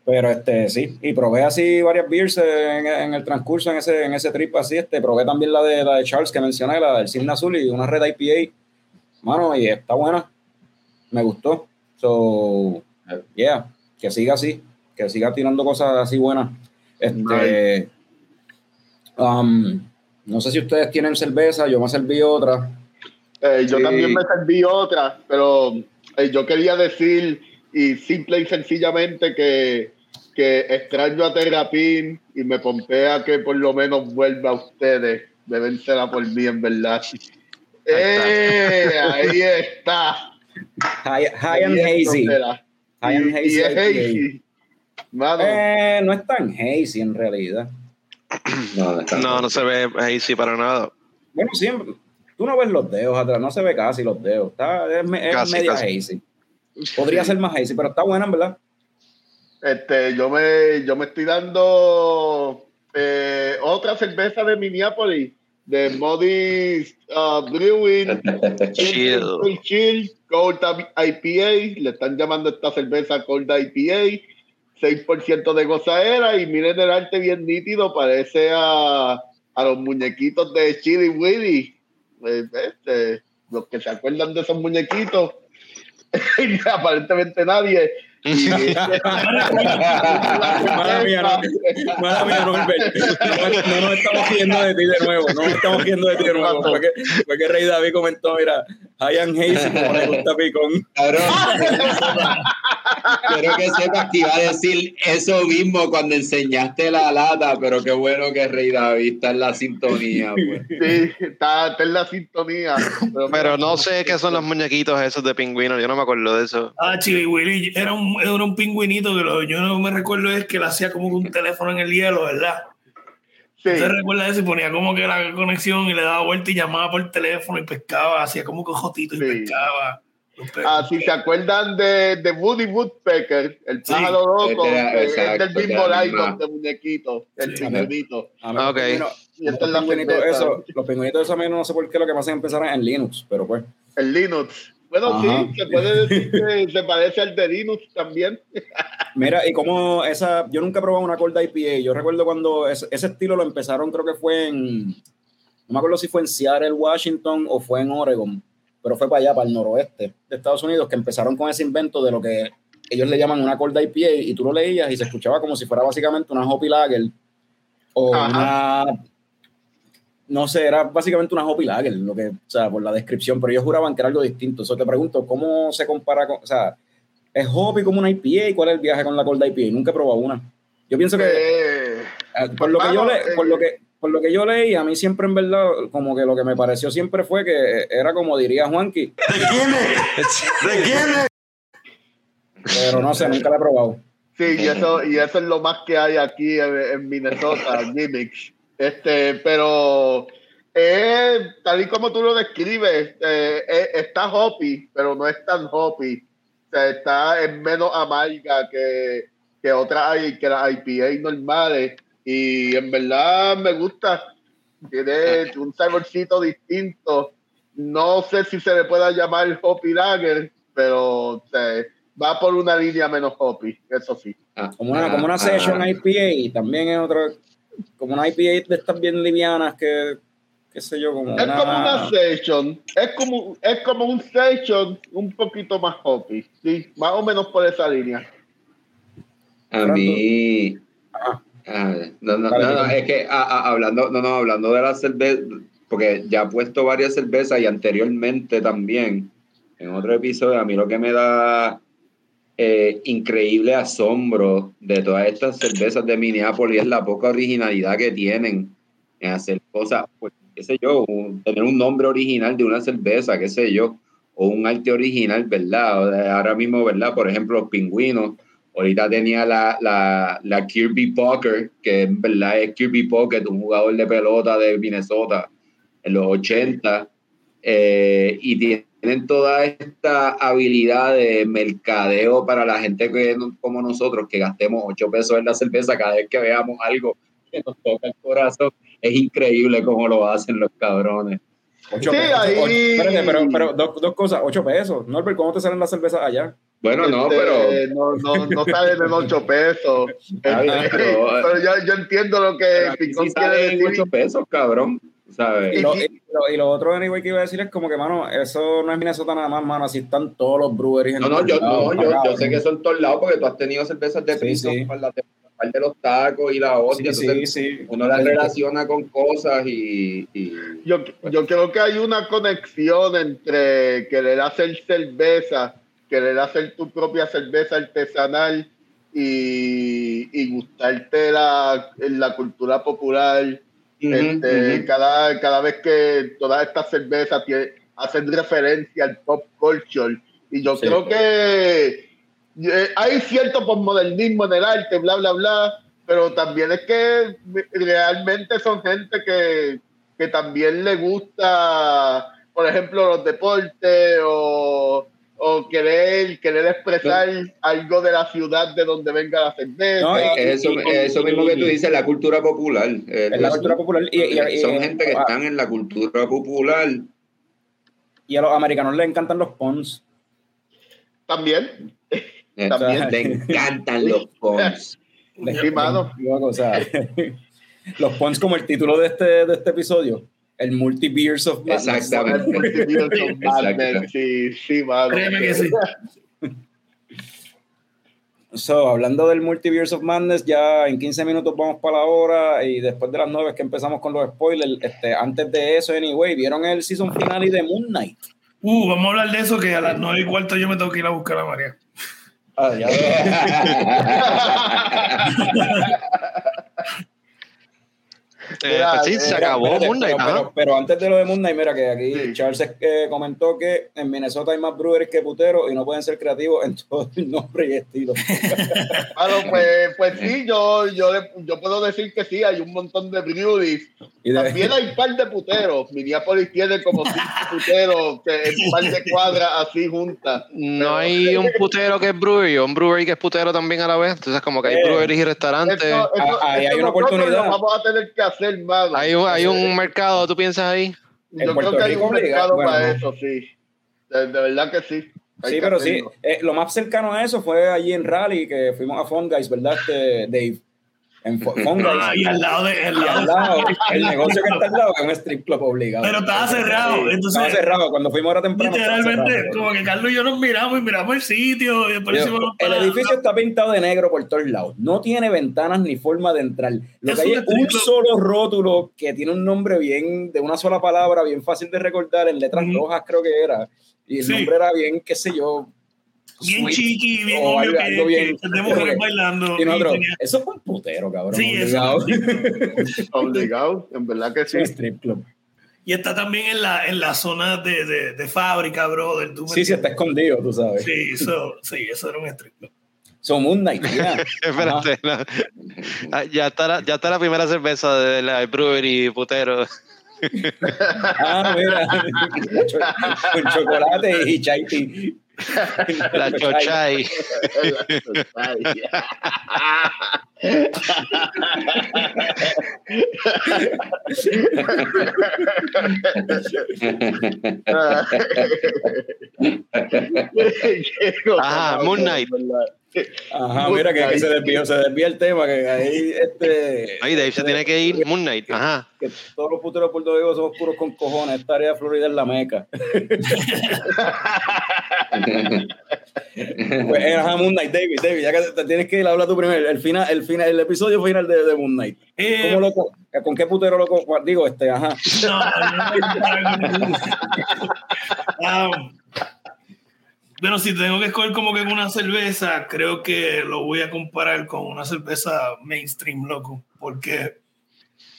Pero este, sí, y probé así varias beers en, en el transcurso, en ese, en ese trip así, este, probé también la de, la de Charles que mencioné, la del Cisne Azul y una red IPA. Mano, y está buena. Me gustó. So, yeah, que siga así, que siga tirando cosas así buenas. Este, um, no sé si ustedes tienen cerveza, yo me serví otra. Eh, yo Sí. también me serví otra, pero eh, yo quería decir, y simple y sencillamente, que, que extraño a Terrapin y me pompea que por lo menos vuelva a ustedes. Debérsela por mí, en verdad. Eh, ahí está. High, high and hazy. High and Y- hazy y es hazy. Mano, Eh, no es tan hazy en realidad. No, no, está- No, no se ve ahí sí para nada. Bueno, siempre. Tú no ves los dedos atrás, no se ve casi los dedos. Está, es, es Casi, media casi. hazy. Podría ser más hazy, pero está buena, en verdad. Este, yo me, yo me estoy dando eh, otra cerveza de Minneapolis de Modi uh, Brewing, Chill. Chill, Cold IPA, le están llamando esta cerveza Cold IPA, 6% de gozadera y miren el arte bien nítido, parece a, a los muñequitos de Chili Willy. Eh, este, los que se acuerdan de esos muñequitos, aparentemente nadie. Mala mía, no, mala mía, Norbert. No, no nos estamos riendo de ti de nuevo. No nos estamos riendo de ti de nuevo. Fue que, fue que Rey David comentó, mira, Hayan Hazy, como le gusta Picón. Cabrón. Quiero que sepas que iba a decir eso mismo cuando enseñaste la lata, pero qué bueno que Rey David está en la sintonía. Pues. Sí, está, está en la sintonía. Pero, Pero no sé qué son los muñequitos esos de pingüino, yo no me acuerdo de eso. Ah, Chili Willy era un, era un pingüinito que lo, yo no me recuerdo es que le hacía como un teléfono en el hielo, ¿verdad? sí, ¿Usted recuerda eso? Y ponía como que la conexión y le daba vuelta y llamaba por teléfono y pescaba, hacía como cojotito y Sí. pescaba. Los pe- Ah, si se acuerdan de, de Woody Woodpecker, el pájaro loco, Este es del mismo line misma. de muñequito, el Sí. pingüinito. Ah, los ok. Y esta es los la pingüinitos, eso, los pingüinitos esos a mí no sé por qué lo que pasa es empezar en Linux, pero pues. El Linux. Bueno, Ajá. sí, se puede decir que se parece al de Linux también. Mira, y como esa, yo nunca he probado una Cold IPA. Yo recuerdo cuando ese, ese estilo lo empezaron, creo que fue en, no me acuerdo si fue en Seattle, Washington o fue en Oregon, pero fue para allá, para el noroeste de Estados Unidos, que empezaron con ese invento de lo que ellos le llaman una Cold IPA y tú lo leías y se escuchaba como si fuera básicamente una Hoppy Lager o Ajá. una, no sé, era básicamente una Hoppy Lager, lo que, o sea, por la descripción, pero ellos juraban que era algo distinto. Eso te pregunto, ¿cómo se compara con, o sea, ¿Es Hoppy como una IPA? ¿Y cuál es el viaje con la Cold IPA? Nunca he probado una. Yo pienso que, Eh, eh, por, lo que yo mano, le, por, eh, lo que, por lo que yo leí, a mí siempre en verdad, como que lo que me pareció siempre fue que era como diría Juanqui, pero no sé, nunca la he probado. Sí, y eso, y eso es lo más que hay aquí en, en Minnesota, gimmicks. Este, pero eh, tal y como tú lo describes, eh, eh, está hoppy, pero no es tan hoppy. O sea, está en menos amarga que, que otras que las IPA normales. Y en verdad me gusta. Tiene un saborcito distinto. No sé si se le pueda llamar hoppy lager, pero o sea, va por una línea menos hoppy, eso sí. Ah, Como una, como una ah, Session ah. IPA y también es otra, como una IPA de estas bien livianas que, qué sé yo, como Es una... como una session, es como, es como un session un poquito más hoppy, sí, más o menos por esa línea. A mí. Ah, no, no, no, no, es que hablando, no, no, hablando de la cerveza, porque ya he puesto varias cervezas y anteriormente también, en otro episodio, a mí lo que me da eh, increíble asombro de todas estas cervezas de Minneapolis es la poca originalidad que tienen en hacer cosas, pues, qué sé yo, un- tener un nombre original de una cerveza, qué sé yo, o un arte original, ¿verdad? Ahora mismo, ¿verdad? Por ejemplo, los pingüinos. Ahorita tenía la, la, la Kirby Poker, que en verdad es Kirby Pocket, un jugador de pelota de Minnesota en los 80. eh, y tienen toda esta habilidad de mercadeo para la gente que, como nosotros, que gastemos 8 pesos en la cerveza cada vez que veamos algo que nos toca el corazón. Es increíble cómo lo hacen los cabrones. Ocho Sí, pesos, ahí- ocho- espérate, pero, pero dos, dos cosas, ocho pesos. Norbert, ¿cómo te salen las cervezas allá? Bueno, no, Este, pero No, no, no sale de 8 pesos. Este, pero- pero yo, yo entiendo lo que Picón sí quiere salen decir. 8 pesos, cabrón. ¿Sabes? Y y lo- y lo otro, anyway, que iba a decir es como que, mano, eso no es Minnesota nada más, mano, así están todos los breweries. en No, no, todos yo, lados, no, yo, acá, yo sé que son todos lados porque tú has tenido cervezas de Sí, piso sí. para la par de los tacos y la hostia. Sí, entonces sí, sí. uno las relaciona con cosas y, y- Yo, yo creo que hay una conexión entre querer hacer cerveza, querer hacer tu propia cerveza artesanal y, y gustarte la, la cultura popular. Este, cada, cada vez que todas estas cervezas hacen referencia al pop culture. Y yo Sí. creo que eh, hay cierto posmodernismo en el arte, bla, bla, bla, pero también es que realmente son gente que, que también le gusta, por ejemplo, los deportes o o querer, querer expresar algo de la ciudad de donde venga la cerveza. No, eso, eso mismo que tú dices, la cultura popular. Es la cultura popular. Y, y, son gente que están en la cultura popular. Y a los americanos les encantan los pons. También. También. Le encantan los pons. o sea, los pons como el título de este, de este episodio. El Multiverse of Madness. Exactamente. El Multiverse of Madness. Sí, sí, mano. Créeme que sí. So, hablando del Multiverse of Madness, ya en 15 minutos vamos para la hora y después de las 9 es que empezamos con los spoilers. Este, antes de eso, anyway, ¿vieron el season finale de Moon Knight? Uh, vamos a hablar de eso que a las 9 y cuarto yo me tengo que ir a buscar a María. Ah, ya. Eh, pues sí, se acabó Moon Knight, pero, antes de lo de Moon Knight, mira que aquí Charles eh, comentó que en Minnesota hay más breweries que puteros y no pueden ser creativos en todo el nombre y estilo. Bueno, pues, pues sí, yo, yo, yo puedo decir que sí, hay un montón de breweries. Y También hay un par de puteros. Minneapolis tiene como cinco puteros, un par de cuadras así juntas. No hay un putero que es brewery, un brewery que es putero también a la vez. Entonces, como que hay eh, breweries y restaurantes. ahí hay una oportunidad. Vamos a tener que hacer hay, hay un mercado, ¿tú piensas ahí? Yo creo que hay un mercado para eso, sí. De, verdad que sí. sí, pero sí. Eh, lo más cercano a eso fue allí en Rally, que fuimos a Fun ¿verdad, este, Dave? En y al lado, de, al lado, el negocio que está al lado es un strip club obligado. Pero estaba cerrado. entonces, estaba cerrado. Cuando fuimos ahora temprano. Literalmente, como que Carlos y yo nos miramos y miramos el sitio. Y el edificio está pintado de negro por todos lados. No tiene ventanas ni forma de entrar. Lo que hay es un solo rótulo que tiene un nombre bien, de una sola palabra, bien fácil de recordar, en letras rojas creo que era. Y el nombre era bien, qué sé yo, bien chiqui, bien obvio que, bien, que, mujeres bailando. Y Eso fue un putero, cabrón. Sí, obligado. obligado, en verdad que sí. strip club. Y está también en la, en la zona de, de, de fábrica, bro. Del, sí, sí, está escondido, tú sabes. Sí, eso, sí, eso era un strip club. Son Moon Knight, Espérate, ah, ya, está la, ya está la primera cerveza de la brewery putero. ah, mira, con chocolate y La chochay. Ajá, Moon Knight. Ajá, mira que, que, se desvió, se desvía el tema, que ahí este. Ahí Dave se tiene que ir, Moon Knight, ajá. Que, todos los puteros puertorriqueños somos puros con cojones, esta área de Florida es la meca. pues ajá, Moon Knight, David, David, ya que te tienes que ir, habla tú primero, el final, el final, el episodio final de, de Moon Knight. Eh, ¿Cómo lo, ¿Con qué putero lo digo este, ajá? No, no, no, bueno, si tengo que escoger como que una cerveza, creo que lo voy a comparar con una cerveza mainstream, loco, porque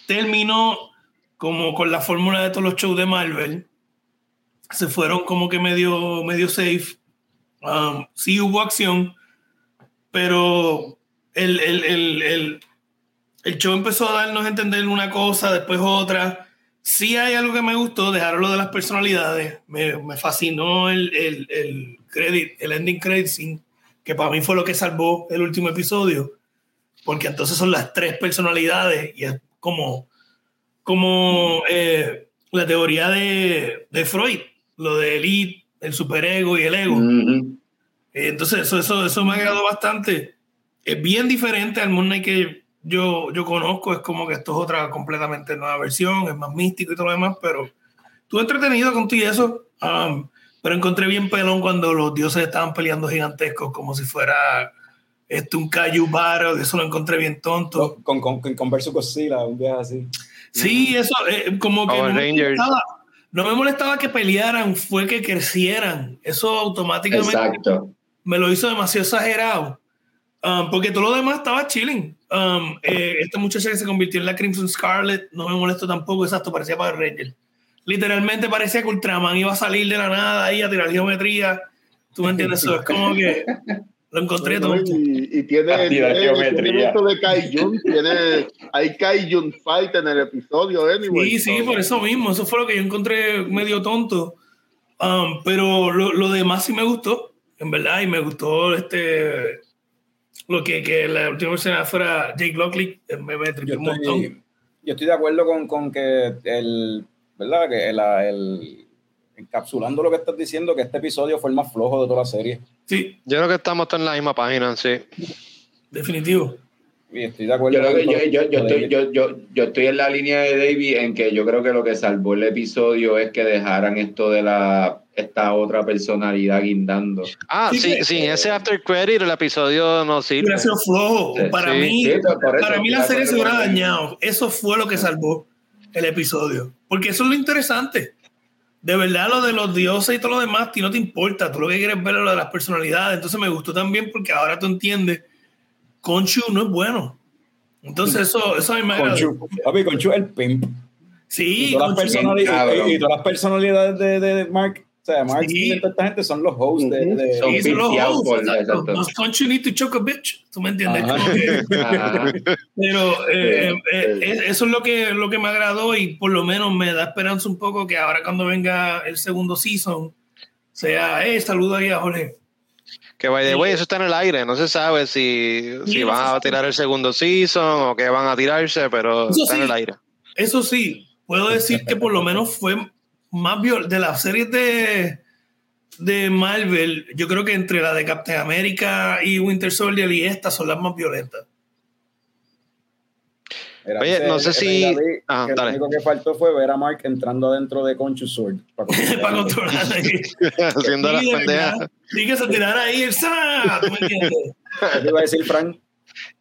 terminó como con la fórmula de todos los shows de Marvel. Se fueron como que medio, medio safe. Um, sí hubo acción, pero el, el, el, el, show empezó a darnos a entender una cosa, después otra. Sí hay algo que me gustó, dejar lo de las personalidades. Me, me fascinó el, el credit, el ending credit scene, que para mí fue lo que salvó el último episodio, porque entonces son las tres personalidades y es como, como eh, la teoría de, de, Freud, lo de elite, el superego y el ego. Entonces eso, eso, eso me ha quedado bastante. Es bien diferente al Moon Knight que yo, yo conozco, es como que esto es otra completamente nueva versión, es más místico y todo lo demás, pero tú entretenido contigo y eso. Um, pero encontré bien pelón cuando los dioses estaban peleando gigantescos, como si fuera este, un Kaiju Battle, eso lo encontré bien tonto. Con, con, con, con Versus Godzilla, un día así. Sí, eso, eh, como que no me, molestaba, no me, molestaba, que pelearan, fue que crecieran. Eso automáticamente me lo hizo demasiado exagerado. Um, porque todo lo demás estaba chilling. Um, eh, esta muchacha que se convirtió en la Crimson Scarlet no me molestó tampoco, exacto, parecía Power Ranger literalmente parecía que Ultraman iba a salir de la nada ahí a tirar geometría. ¿Tú me entiendes? Eso es como que lo encontré todo. Y, tiene, tiene, geometría. de Kaijun, tiene, hay Kaijun Fight en el episodio, anyway. Sí, sí, por eso mismo. Eso fue lo que yo encontré medio tonto. Um, pero lo, lo, demás sí me gustó, en verdad, y me gustó este lo que, que la última escena fuera Jake Lockley, eh, me, me yo, estoy, yo estoy de acuerdo con, con que el, ¿verdad? Que el, el, encapsulando lo que estás diciendo, que este episodio fue el más flojo de toda la serie. Sí. Yo creo que estamos en la misma página, sí. Definitivo. Y estoy de acuerdo. Yo, yo, yo, yo, estoy, yo, yo, yo estoy en la línea de David en que yo creo que lo que salvó el episodio es que dejaran esto de la esta otra personalidad guindando. Ah, sí, sí, sin ese after credit el episodio no sirve. Hubiera sido flojo. para mí, para mí la serie se hubiera dañado. Eso fue lo que salvó el episodio. Porque eso es lo interesante. De verdad, lo de los dioses y todo lo demás, a ti no te importa. Tú lo que quieres ver es lo de las personalidades. Entonces me gustó también porque ahora tú entiendes Conchu no es bueno. Entonces, eso, eso a mí me agrada. Papi, Conchu es el pimp. Sí, y todas, las personalidades, y, todas las personalidades de, de Mark. O sea, Mark sí. y toda esta gente son los hosts de. de son sí, son los hosts. Los Conchu need to choke a bitch. ¿Tú me entiendes? Pero eh, eh, eh, eso es lo que, lo que me agradó y por lo menos me da esperanza un poco que ahora cuando venga el segundo season sea, eh, saluda ahí a Jorge. Que by the way, eso está en el aire, no se sabe si, si van a tirar el segundo season o que van a tirarse, pero está en el aire. Eso sí, puedo decir que por lo menos fue más viol de las series de, de Marvel, yo creo que entre la de Captain America y Winter Soldier y esta son las más violentas. Era Oye, no sé si. ah, que lo único que faltó fue ver a Mark entrando adentro de Conchu Sword. Para controlar ahí. Haciendo las pendejas. Sí, que se tirara ahí el ¡Sa! ¿Tú me entiendes? ¿Qué iba a decir, Frank?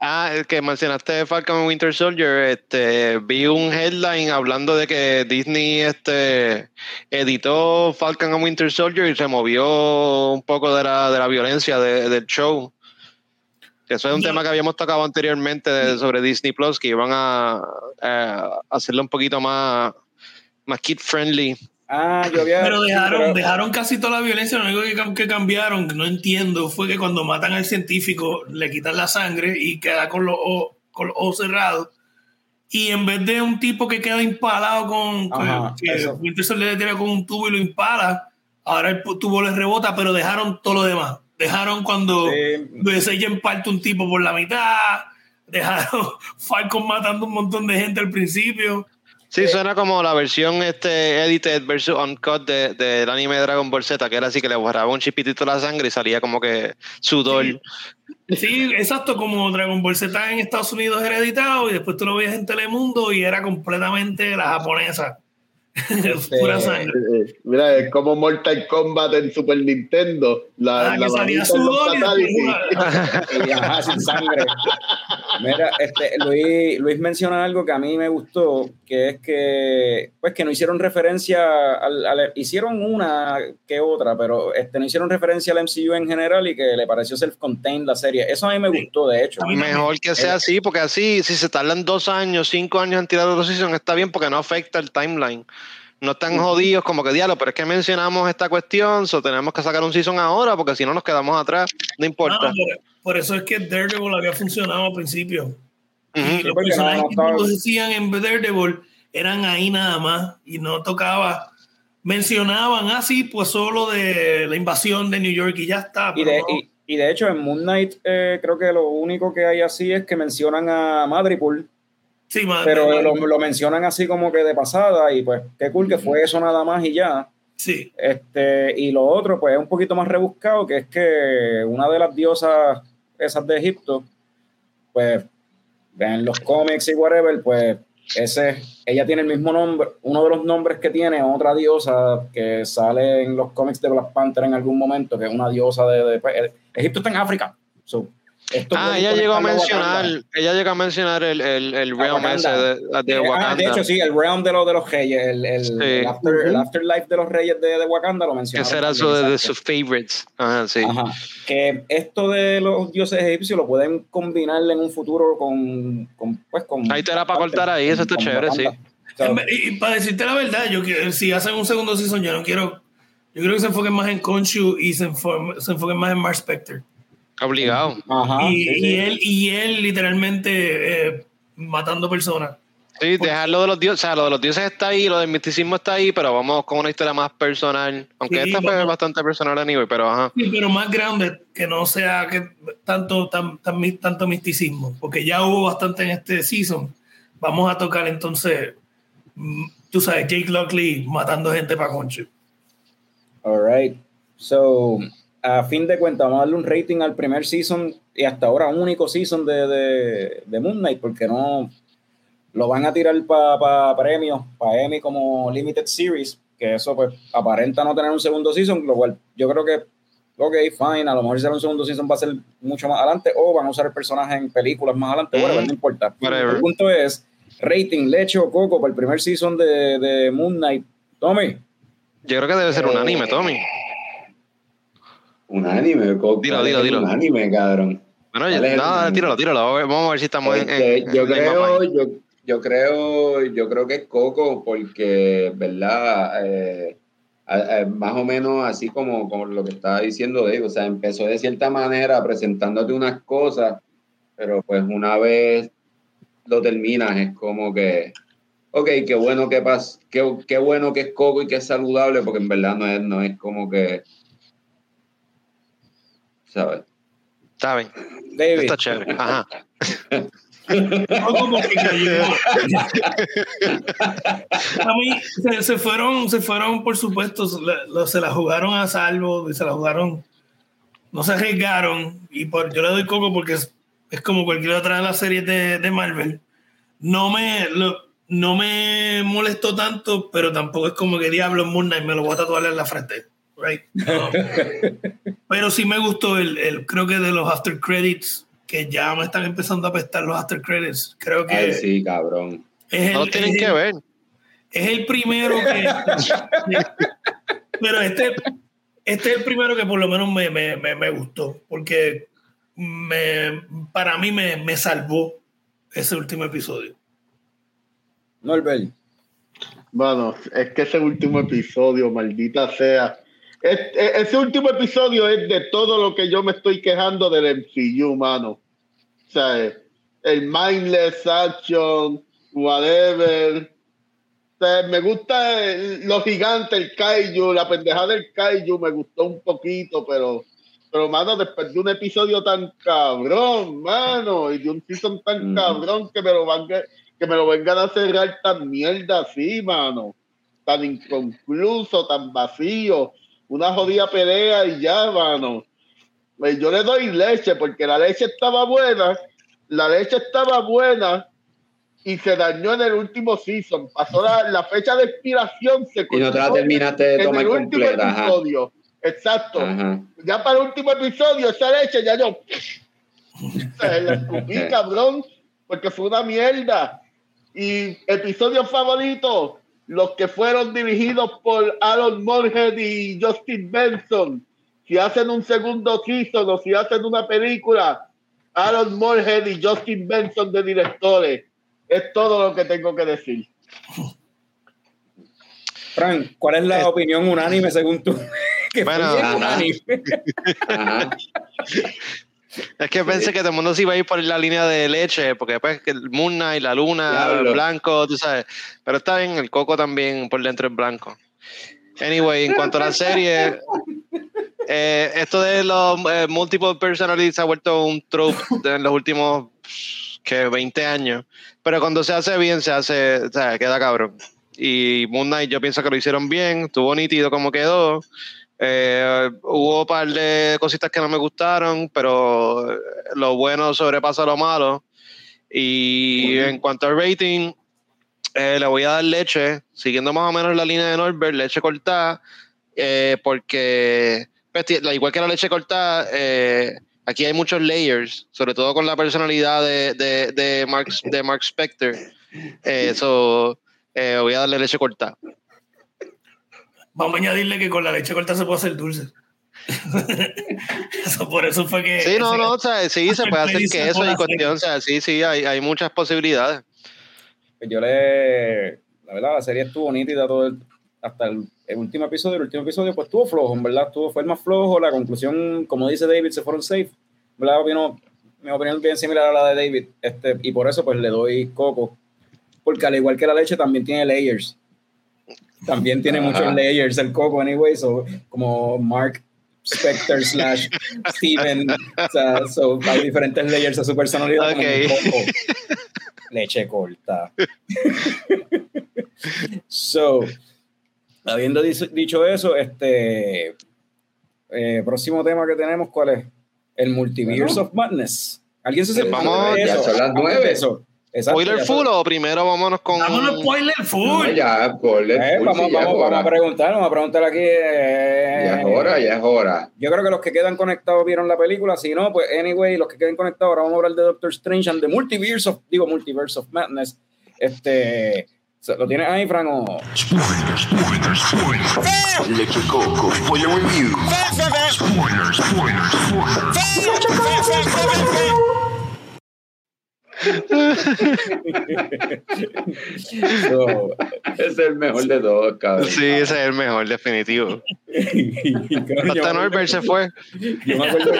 Ah, el que mencionaste Falcon Winter Soldier, este, vi un headline hablando de que Disney este, editó Falcon and Winter Soldier y se movió un poco de la, de la violencia de, del show. Eso es un tema que habíamos tocado anteriormente sobre Disney Plus, que iban a, hacerlo un poquito más, más kid friendly. Ah, yo había, pero dejaron, dejaron casi toda la violencia. Lo único que, que cambiaron, que no entiendo, fue que cuando matan al científico le quitan la sangre y queda con los ojos cerrados. Y en vez de un tipo que queda impalado con. Ajá, que le tira con un tubo y lo impala, ahora el tubo le rebota, pero dejaron todo lo demás. Dejaron cuando sí. en parte un tipo por la mitad. Dejaron Falcon matando un montón de gente al principio. Sí, suena como la versión este edited versus uncut del de, de anime Dragon Ball Z, que era así que le borraba un chipitito la sangre y salía como que sudor. Sí. sí, exacto, como Dragon Ball Z en Estados Unidos era editado y después tú lo veías en Telemundo y era completamente la japonesa. Este, Pura sangre. Eh, eh, mira, es como Mortal Kombat en Super Nintendo. La, ah, la que salía sudor y Ajá, sin sangre. Mira, este, Luis, Luis menciona algo que a mí me gustó, que es que, pues, que no hicieron referencia al, al, hicieron una que otra, pero este, no hicieron referencia al MCU en general y que le pareció self-contained la serie. Eso a mí me gustó, de hecho. Mejor que sea así, porque así, si se tardan dos años, cinco años en tirar otra season, está bien porque no afecta el timeline no están jodidos como que diablo, pero es que mencionamos esta cuestión, so tenemos que sacar un season ahora porque si no nos quedamos atrás, no importa. No, por, por, eso es que Daredevil había funcionado al principio. Uh -huh. y los personajes no, no, que decían en Daredevil eran ahí nada más y no tocaba. Mencionaban así, ah, pues solo de la invasión de New York y ya está. Y de, y, y de, hecho en Moon Knight eh, creo que lo único que hay así es que mencionan a Madripoor Sí, madre, pero madre. Lo, lo, mencionan así como que de pasada y pues qué cool que fue eso nada más y ya. Sí. Este, y lo otro pues es un poquito más rebuscado, que es que una de las diosas esas de Egipto, pues en los cómics y whatever, pues ese, ella tiene el mismo nombre, uno de los nombres que tiene otra diosa que sale en los cómics de Black Panther en algún momento, que es una diosa de, de pues, Egipto está en África. So, esto ah, ella llegó a mencionar, ella llegó a mencionar el, el, el realm ese de, de Wakanda. Ah, de hecho, sí, el realm de, lo, de los reyes, el, el, sí. el, after, uh -huh. el, afterlife de los reyes de, de Wakanda lo mencionó. Ese era su, de, de, sus favorites. Ajá, sí. Ajá. Que esto de los dioses egipcios lo pueden combinar en un futuro con, con pues con. Ahí te era para cortar ahí, eso está chévere, Wakanda. sí. So, y, para decirte la verdad, yo si hacen un segundo season, yo no quiero. Yo creo que se enfoquen más en Khonshu y se, enfoquen, se enfoquen más en Mark Spector. Obligado. Ajá, y, sí, sí. y, él, y él literalmente eh, matando personas. Sí, dejarlo de los dioses, o sea, lo de los dioses está ahí, lo del misticismo está ahí, pero vamos con una historia más personal. Aunque Sí, esta fue bastante personal anyway, pero ajá. Sí, pero más grande, que no sea que tanto, tan, tan mi- tanto misticismo, porque ya hubo bastante en este season. Vamos a tocar entonces, mm, tú sabes, Jake Lockley matando gente para concho. All right. So, a fin de cuentas, vamos a darle un rating al primer season y hasta ahora único season de, de, de Moon Knight, porque no lo van a tirar para premios, para Emmy como Limited Series, que eso pues aparenta no tener un segundo season, lo cual yo creo que, ok, fine, a lo mejor si será un segundo season va a ser mucho más adelante, o van a usar el personaje en películas más adelante, bueno, no importa. whatever. El punto es, rating, leche o coco para el primer season de, de Moon Knight. Tommy. Yo creo que debe ser un anime, Tommy. Un anime, co- Dilo, ¿cuál dilo, dilo. Un anime, cabrón. Bueno, yo, ¿Cuál es el no, anime? tíralo, tíralo. Vamos a ver si estamos en, Este, en- yo en la misma creo, yo, yo creo, yo creo que es Coco porque, verdad, Eh, más o menos así como, como lo que estaba diciendo Dave, o sea, empezó de cierta manera presentándote unas cosas, pero pues una vez lo terminas es como que, ok, qué bueno que pas, qué, qué bueno que es Coco y que es saludable, porque en verdad no es, no es como que, ¿sabes? Está bien, David. está chévere. Ajá. Cayó. A mí se, se fueron, se fueron, por supuesto, se la, se la jugaron a salvo, se la jugaron, no se arriesgaron, y por, yo le doy coco porque es, es como cualquier otra de las series de, de Marvel. No me, lo- no me molestó tanto, pero tampoco es como que diablo Moon Knight me lo voy a tatuar en la frente. Right? No. pero sí me gustó el, el, creo que de los after credits, que ya me están empezando a apestar los after credits. Creo que Ay, sí, cabrón. es No el, tienen es que el- ver. es el primero que. pero este, este es el primero que por lo menos me, me, me, me gustó. Porque me, para mí me, me salvó ese último episodio. Norbert. Mano, es que ese último episodio, maldita sea. Es- es- ese último episodio es de todo lo que yo me estoy quejando del MCU, mano. O sea, el mindless action, whatever. O sea, me gusta el- lo gigante, el kaiju, la pendejada del kaiju me gustó un poquito, pero, pero mano, después de un episodio tan cabrón, mano, y de un season tan Ujú. cabrón que me lo van que me lo vengan a cerrar tan mierda así, mano. Tan inconcluso, tan vacío. Una jodida pelea y ya, mano. Pues Yo le doy leche porque la leche estaba buena. La leche estaba buena y se dañó en el último season. Pasó la, la fecha de expiración. Se Y no te la terminaste de en tomar último completa. Ajá. episodio. Exacto. Ajá. Ya para el último episodio, esa leche ya yo. Se la escupí, cabrón, porque fue una mierda. Y episodio favorito, los que fueron dirigidos por Aaron Moorhead y Justin Benson. Si hacen un segundo season o si hacen una película, Aaron Moorhead y Justin Benson de directores. Es todo lo que tengo que decir. Frank, ¿cuál es la Es- opinión unánime según tú? que Bueno, unánime. Es que pensé que todo el mundo se iba a ir por la línea de leche, porque después que el Moon Knight, la luna, Diablo. el blanco, tú sabes. Pero está bien, el coco también por dentro es blanco. Anyway, en cuanto a la serie, eh, esto de los eh, multiple personalities ha vuelto un trope en los últimos que 20 años. Pero cuando se hace bien, se hace, o sea, queda cabrón. Y Moon Knight yo pienso que lo hicieron bien, estuvo nítido como quedó. Eh, hubo un par de cositas que no me gustaron, pero lo bueno sobrepasa lo malo. Y en cuanto al rating, eh, le voy a dar leche, siguiendo más o menos la línea de Norbert, leche cortada, eh, porque pues, igual que la leche cortada, eh, aquí hay muchos layers, sobre todo con la personalidad de, de, de Mark, de Mark Spector. Eh, so, eh, voy a darle leche cortada. Vamos a añadirle que con la leche corta se puede hacer dulce. eso, por eso fue que. Sí, no, no, o sea, sí, se puede hacer queso por y cuestión, o sea, sí, sí, hay, hay muchas posibilidades. Pues yo le. La verdad, la serie estuvo nítida todo el- hasta el, el último episodio. El último episodio, pues estuvo flojo, en verdad. Estuvo, fue el más flojo. La conclusión, como dice David, se fueron safe. ¿Verdad? Opino- mi opinión es bien similar a la de David. Este, y por eso, pues le doy coco. porque al igual que la leche también tiene layers. También tiene Ajá. muchos layers el coco, anyway, so, como Mark Spector slash Steven, o sea, so, hay diferentes layers a su personalidad como un Ok. coco. Leche corta. so, habiendo dicho, eso, este eh, próximo tema que tenemos, ¿cuál es? El Multiverse Bueno. of Madness. ¿Alguien se sepa vamos, de ya eso? son las Antes de nueve. eso. Exacto, ¿Spoiler full o primero vámonos con. Vámonos spoiler full. No, ya, ponle Eh, full, vamos, sí, vamos, vamos a preguntar, vamos a preguntar aquí. eh, Ya es hora, ya es hora. Yo creo que los que quedan conectados vieron la película. Si no, pues anyway, los que queden conectados, ahora vamos a hablar de Doctor Strange and the Multiverse of, digo, Multiverse of Madness. Este, ¿lo tienes ahí, Fran? o? Spoiler, spoiler, spoiler. Leche Coco, spoiler review. Spoiler, spoiler, spoiler. So, Es el mejor de todos, cabrón. Sí, ese es el mejor, definitivo. Hasta Norbert se fue. Yo me acuerdo,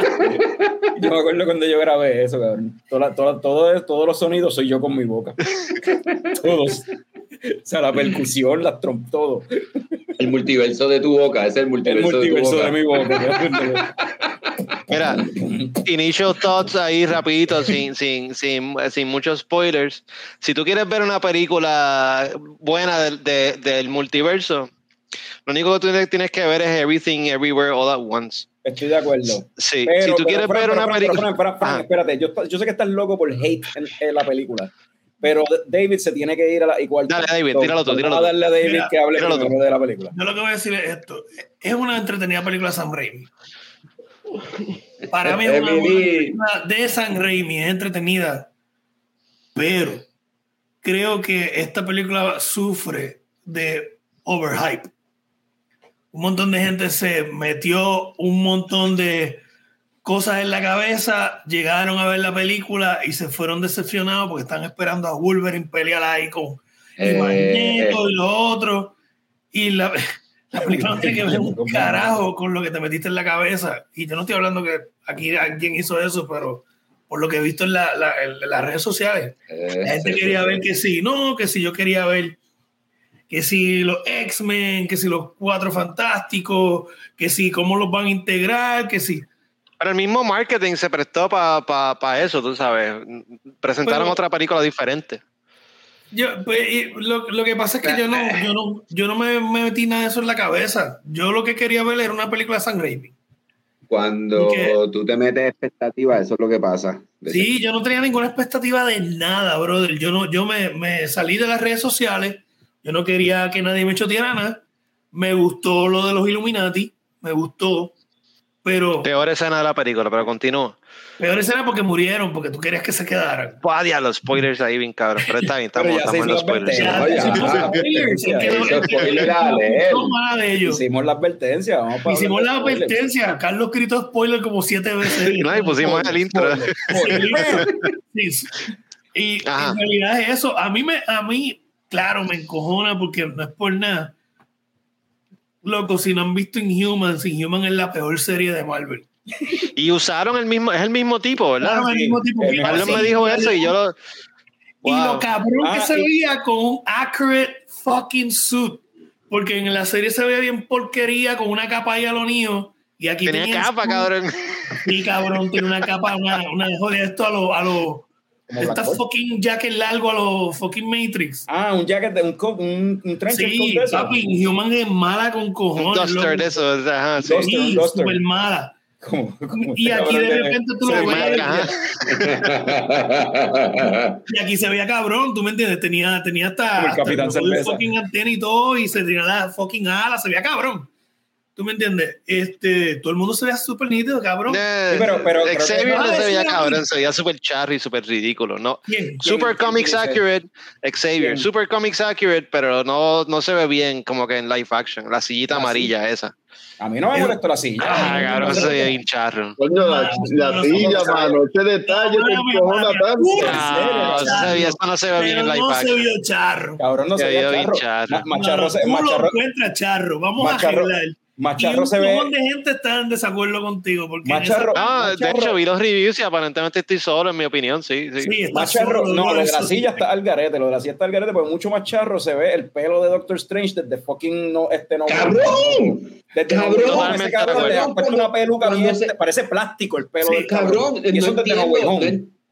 yo me acuerdo cuando yo grabé eso, cabrón. Toda, toda- todo- todos los sonidos soy yo con mi boca. Todos. O sea, la percusión, las trompas, todo. El multiverso de tu boca, es el El multiverso, multiverso de de tu mi boca. boca. Mira, initial thoughts ahí rapidito, sin, sin, sin, sin muchos spoilers. Si tú quieres ver una película buena del, de- del multiverso, lo único que tú tienes- que ver es Everything Everywhere All at Once. Estoy de acuerdo. Sí, Pero, si tú pero, quieres Fran, ver pero, una película... pero, Ajá. espérate, yo, yo sé que estás loco por hate en, en la película, pero David se tiene que ir a la igual. Dale, David, tíralo tú, tíralo Vamos a tú. darle a David Mira, que hable tíralo tú. primero de la película. Yo lo que voy a decir es esto. Es una entretenida película de Sam Raimi. Para mí es una película de Sam Raimi, es entretenida. Pero creo que esta película sufre de overhype. Un montón de gente se metió un montón de cosas en la cabeza, llegaron a ver la película y se fueron decepcionados porque están esperando a Wolverine pelear ahí con y Eh, Magneto y lo otro. Y la, la película no tiene que ver un carajo con lo que te metiste en la cabeza. Y yo no estoy hablando que aquí alguien hizo eso, pero por lo que he visto en, la- la- en las redes sociales, eh, la gente sí, quería sí, ver sí. que sí, no, que si yo quería ver que si los X-Men, que si los Cuatro Fantásticos, que si cómo los van a integrar, que si... Pero el mismo marketing se prestó para eso, tú sabes. Presentaron Pero- otra película diferente. Yo, pues, y lo, lo que pasa es que yo no, yo no, yo no me, me metí nada de eso en la cabeza. Yo lo que quería ver era una película de Sam Raimi. Cuando ¿Y qué? tú te metes expectativas, eso es lo que pasa. Sí, yo no tenía ninguna expectativa de nada, brother. Yo no, yo me, me salí de las redes sociales. Yo no quería que nadie me choteara nada. Me gustó lo de los Illuminati, me gustó, pero Peor escena de la película, pero continúa. peor era porque murieron, porque tú querías que se quedaran. Vaya, los spoilers ahí bien cabrón. Pero está bien, estamos, estamos en los spoilers. Hicimos ah, la advertencia. Vamos para Hicimos la advertencia. Carlos gritó spoiler como siete veces. No, y pusimos el intro. Y Ajá. en realidad es eso. A mí, me, a mí, claro, me encojona porque no es por nada. Loco, si no han visto Inhumans, Inhuman es la peor serie de Marvel. Y usaron el mismo, es el mismo tipo, ¿verdad? Claro, el mismo tipo. el Carlos me dijo eso y yo lo. Y lo cabrón que Ah, se veía con un accurate fucking suit. Porque en la serie se veía bien porquería con una capa ahí a lo mío. Y aquí Tenía tenía capa, cabrón. Sí, cabrón, tiene una capa, una, una joder, esto a lo, a lo, esta fucking jacket largo a los fucking Matrix. Ah, un jacket de un, co- un, un trench coat Sí, eso. papi, Human es mala con Un cojones. duster loco. de eso. Ajá, sí. Duster, Sí, un duster. súper mala. Como- como Y este aquí de repente tú lo ves. Y aquí se veía cabrón, ¿tú me entiendes? Tenía, tenía hasta, Como el Capitán hasta el fucking antena y todo, y se tenía la fucking ala, se veía cabrón. ¿Tú me entiendes? Este, todo el mundo se veía súper nítido, cabrón. Eh, Sí, pero- pero- pero- Xavier no Ah, se veía sí, cabrón, sí. se veía súper charro y súper ridículo. No, ¿Quién? Super quién Comics dice? Accurate, Xavier. ¿Quién? Super Comics Accurate, pero no, no se ve bien como que en live action. La sillita Ah, sí. amarilla esa. A mí no me molestó la silla. Ah, cabrón, no, se veía bien charro. Coño, la, la silla, mano, ese detalle te encojona tanto. No, eso no se ve bien en Pero live no se action. vio charro. Cabrón, no Se bien charro. charro. Ma- Más No, no, se- tú lo charro- encuentras charro. Vamos a charro- arreglar. Y Macharro un se ve. montón de gente está en desacuerdo contigo. Porque Macharro- No, de Macharro- hecho vi los reviews y aparentemente estoy solo, en mi opinión, sí. sí. esa- sí, Macharro, solo, no, lo de la silla está al garete, lo de la silla está al garete, porque mucho más charro se ve el pelo de Doctor Strange desde fucking no, este no. ¡Cabrón! Desde Cabrón, no, ese cabrón de le han puesto una peluca bien, se- parece plástico el pelo Sí, del Cabrón, Y eso no desde No.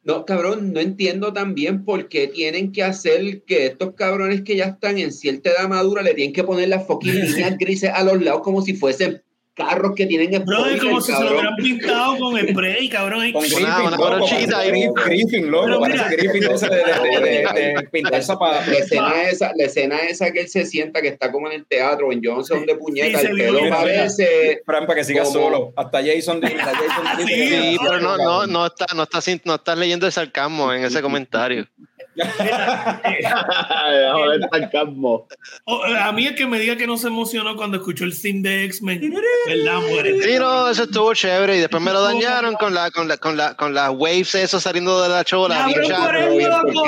No, cabrón, no entiendo también por qué tienen que hacer que estos cabrones que ya están en cierta edad madura le tienen que poner las fucking líneas grises a los lados como si fuesen carros que tienen el Bro, es como si se lo hubieran pintado con spray, cabrón. Con Griffin, una parece ahí. Griffin, Griffin, loco, Pero parece mira. Griffin de ese de, de, de, de, de pintar zapatos. La escena, esa, la escena esa que él se sienta que está como en el teatro, en sé dónde puñeta, el pelo parece. Fran, para que Como- solo. Hasta Jason Jason Sí, pero no, no, no, está, no, está, sin- no estás leyendo el sarcasmo en ese comentario. A mí el que me diga que no se emocionó cuando escuchó el theme de X-Men, ¿verdad? Muere. Sí, no, eso estuvo chévere y después me lo dañaron con la, con la, con la, con las waves eso saliendo de la chola. Bien tú chato. eres bien loco,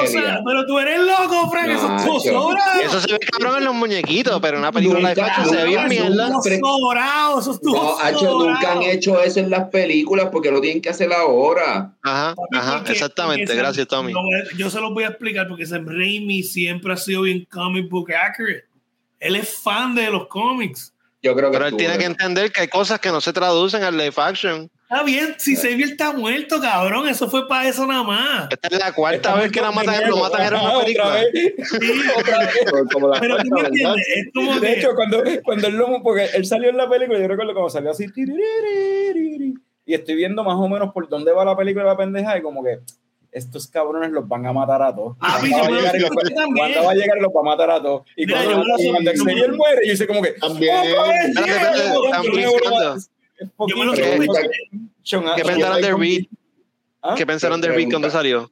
pero tú eres loco, Frank, eso se ve cabrón en los muñequitos, pero en una película Nunca, live action se ve bien nunca, mierda. sobrado, eso estuvo No, nunca han hecho eso en las películas porque lo tienen que hacer ahora. Ajá, ajá, exactamente. Gracias, Tommy. yo se los voy a explicar porque Sam Raimi siempre ha sido bien comic book accurate. Él es fan de los cómics. Yo creo que Pero él tiene que entender que hay cosas que no se traducen al live action. Está bien, si Xavier está muerto, cabrón, eso fue para eso nada más. Esta es la cuarta vez que la matan, lo matan en una otra película. vez. Sí, Otra vez. Como la pero tú me entiendes, es como De que hecho, cuando, cuando él lo, porque él salió en la película, yo recuerdo como salió así, y estoy viendo más o menos por dónde va la película de la pendeja, y como que estos cabrones los van a matar a todos. Ah, Wanda va llegar los-. Wanda va a llegar y los va a matar a todos. Y Mira, cuando, yo y cuando Xavier lo- muere, yo dice como que, También. "Otra vez, Espérate, yeah, espérate, yo me lo. Sean ¿Qué pensaron de Reed? ¿Ah? ¿Qué pensaron de Reed cuando salió?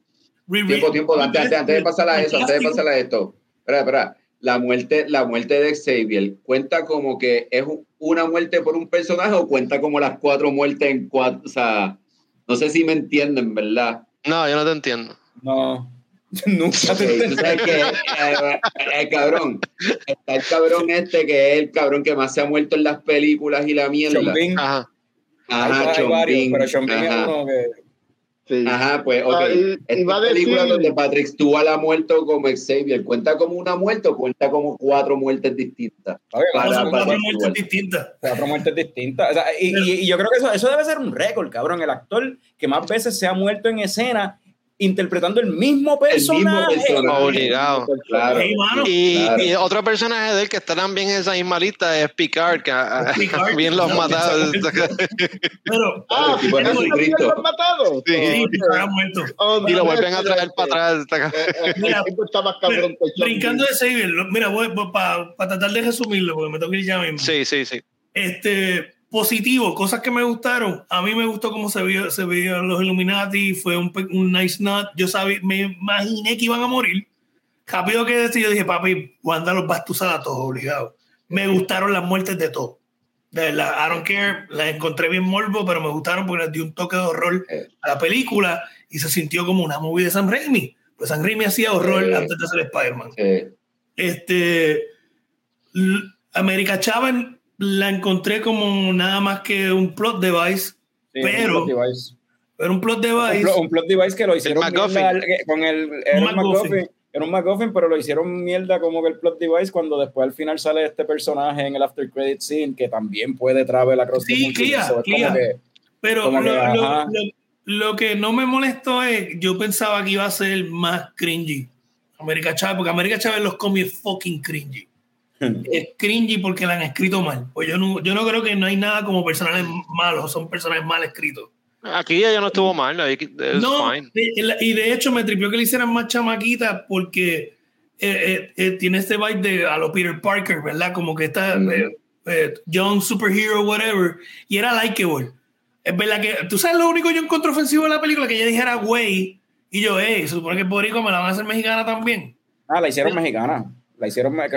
Tiempo, tiempo, antes, antes, antes de pasar a eso, antes de pasar a esto. Espera, espera. La muerte, la muerte de Xavier, ¿cuenta como que es un- una muerte por un personaje o cuenta como las cuatro muertes en cuatro? O sea, no sé si me entienden, ¿verdad? No, yo no te entiendo. No, nunca te tú sabes que eh, el cabrón, está el cabrón este que es el cabrón que más se ha muerto en las películas y la mierda. Bean. Ajá. Ajá, varios, Bean, pero Bean es uno que... Sí. Ajá, pues, ok. Ah, y- y va a Esta película decir- donde Patrick Stewart ha muerto como Xavier, ¿cuenta como una muerte o cuenta como cuatro muertes distintas? Para- para cuatro muertes distintas. cuatro muertes distintas. O sea, y, y- y yo creo que eso, eso debe ser un récord, cabrón. El actor que más veces se ha muerto en escena interpretando el mismo personaje. personaje. Obligado. Claro. Hey, mano. Y, Claro. y otro personaje de él que está también en esa misma lista es Picard, que Picard. bien los No, matados. Pero, Ah, el tipo de ¿pero Jesucristo. lo han matado? Sí. sí. Oh, y lo no, vuelven a traer para atrás. Eh, eh, Mira, el está más cabrón Brincando de lo- mira, voy, para tratar de resumirlo, porque me tengo que ir ya mismo. Sí, sí, sí. Este, positivo, cosas que me gustaron. A mí me gustó cómo se vio, se vieron los Illuminati, fue un, un nice nut. Yo sabía, me imaginé que iban a morir. Rápido que decir, yo dije, papi, Wanda los va a estuzar a todos, obligado. Me gustaron las muertes de todos. De verdad, I don't care, las encontré bien morbo, pero me gustaron porque les dio un toque de horror Eh. a la película y se sintió como una movie de Sam Raimi. Pues Sam Raimi hacía horror Eh. antes de ser Spider-Man. Eh, Este. América Chávez la encontré como nada más que un plot device. Sí, Pero- un plot device. Era un plot Un device. plot, un plot device que lo hicieron MacGuffin. mierda eh, con el era un MacGuffin. MacGuffin, era un MacGuffin, pero lo hicieron mierda como que el plot device cuando después al final sale este personaje en el after credit scene que también puede travel across the Sí, clear, clear. que- Pero como lo, que, lo- lo- lo que no me molestó es, yo pensaba que iba a ser más cringy. América Chávez, porque América Chávez los cómics fucking cringy. es cringy porque la han escrito mal. Pues yo no, yo no creo que no hay nada como personajes malos, son personajes mal escritos. Aquí ella no estuvo mal. ahí es No, fine. y de hecho me tripió que le hicieran más chamaquita porque eh, eh, eh, tiene este vibe de a lo Peter Parker, ¿verdad? Como que está Ujú. eh, eh, young superhero, whatever, y era likeable. Es verdad que, tú sabes lo único que yo encontré ofensivo de la película, que ella dijera güey, y yo, hey, se supone que es boricua, me la van a hacer mexicana también. Ah, la hicieron mexicana. La hicieron. La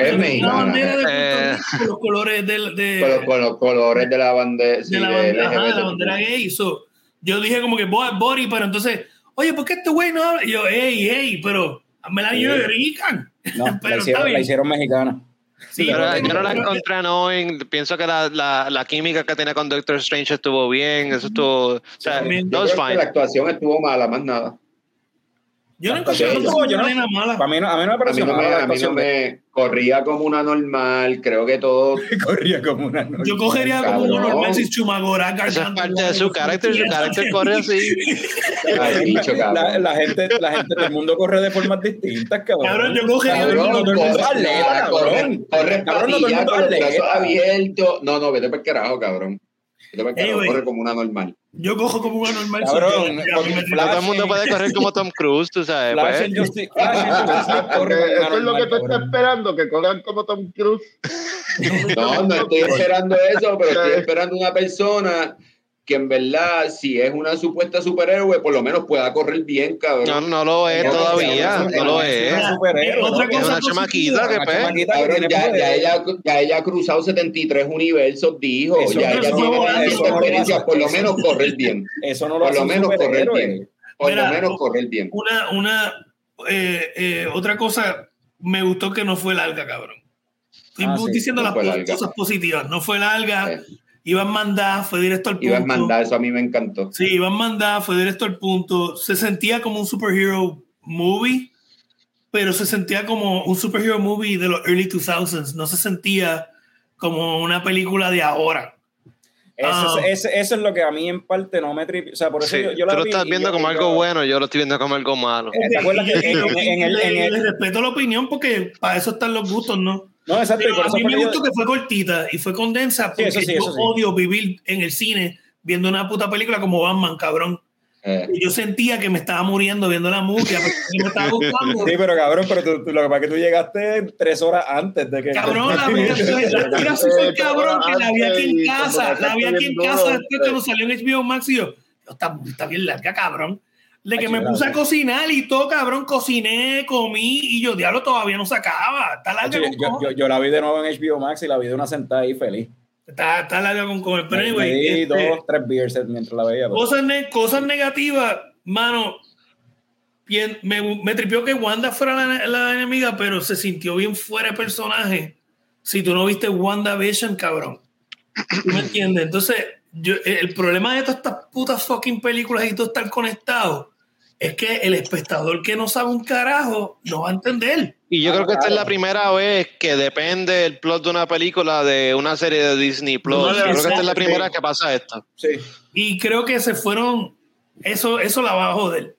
bandera de Puerto Eh. Rico, los colores del- de, con, los, con los colores de la bandera. sí, de la de bandera, ajá, la bandera gay. So, yo dije como que "Bo- Bori, pero entonces, oye, ¿por qué este güey no habla? Y yo, hey, hey, pero me la Sí. Rican. No, la Pero está hicieron, la hicieron mexicana. Sí, Pero porque- yo no la pero- encontré annoying. Pienso que la, la, la química que tenía con Doctor Strange estuvo bien. Eso estuvo. O sea, no Yo es fine. la actuación estuvo mala, más nada. Yo no encontré una mala. A mí no, a mí no me A mí pareció no me, mala la a mí no me corría como una normal. Creo que todo. corría como una noche. Yo cogería como Cabrón. normal si Chumagora Esa es parte de su carácter. Su carácter corre así. La, cabrón. la gente, la gente del mundo corre de formas distintas, cabrón. Cabrón, yo cogería Cabrón, todo el mundo corre, atleta, corre, cabrón. corre Cabrón, no todo el mundo abiertos. No, no, vete para el carajo, cabrón. Carajo, Anyway. corre como una normal. Yo cojo como una normal. Cabrón, todo el mundo puede correr como Tom Cruise, tú sabes. Pues. Justice, Eso es lo que tú estás esperando, que corran como Tom Cruise. No, no estoy esperando eso, pero estoy esperando una persona que en verdad, si es una supuesta superhéroe, por lo menos pueda correr bien, cabrón. No, no lo es No, todavía. no, No lo es. una superhéroe, Otra ¿no? Es cosa una chamaquita que Una pues. chamaquita que Cabrón, ya, ya ella, ya ella ha cruzado 73 universos, dijo. Eso ya ella es tiene no experiencia, por lo menos correr bien. Eso no lo Por lo menos correr bien. Por Mira, lo menos correr bien. Una, una, eh, eh, otra cosa, me gustó que no fue larga, cabrón. Estoy Ah, sí, diciendo no las larga. cosas positivas. No fue larga, Eh, iba en mandar, fue directo al punto. Iba a mandar, eso a mí me encantó. Sí, iba en mandar, fue directo al punto. Se sentía como un superhero movie, pero se sentía como un superhero movie de los early 2000s. No se sentía como una película de ahora. Eso, Ah. es, eso es lo que a mí en parte no me tripi. O sea, por eso Sí, yo, yo la tú lo vi estás viendo yo- como yo- algo bueno, yo lo estoy viendo como algo malo. Eh, ¿Te acuerdas que en, en- en el, en el- respeto la opinión porque para eso están los gustos, ¿no? No, exacto. Pero a mí me yo- gustó que fue cortita y fue condensa Sí, porque eso sí, yo sí. odio vivir en el cine viendo una puta película como Batman, cabrón. Eh, Y yo sentía que me estaba muriendo viendo la movie, a pesar de que me estaba gustando. Sí, pero cabrón, pero tú, tú- lo que pasa es que tú llegaste tres horas antes de que. Cabrón, la vi, la tira así fue cabrón que la vi aquí en casa, la vi aquí en casa después cuando salió en HBO Max y yo, "Yo, está, está bien larga, cabrón. De que Ay, me puse a cocinar y todo, cabrón, cociné, comí y yo, diablo, todavía no se acaba. Está larga Yo, yo, yo, la vi de nuevo en HBO Max y la vi de una sentada ahí feliz. Está, está larga con cojones. Pero Me- anyway, me di este, dos, tres beers mientras la veía. cosas, ne- cosas negativas, mano. bien- me, me tripió que Wanda fuera la, la enemiga, pero se sintió bien fuera de personaje. Si tú no viste WandaVision, cabrón. ¿Tú ¿Me entiendes? Entonces, yo, el problema de todas estas putas fucking películas y todo estar conectado es que el espectador que no sabe un carajo no va a entender. Y yo Ah, creo que esta es la primera vez que depende el plot de una película de una serie de Disney Plus. No, yo creo que esta es la primera vez que pasa esto. Sí. Y creo que se fueron. Eso, eso la va a joder.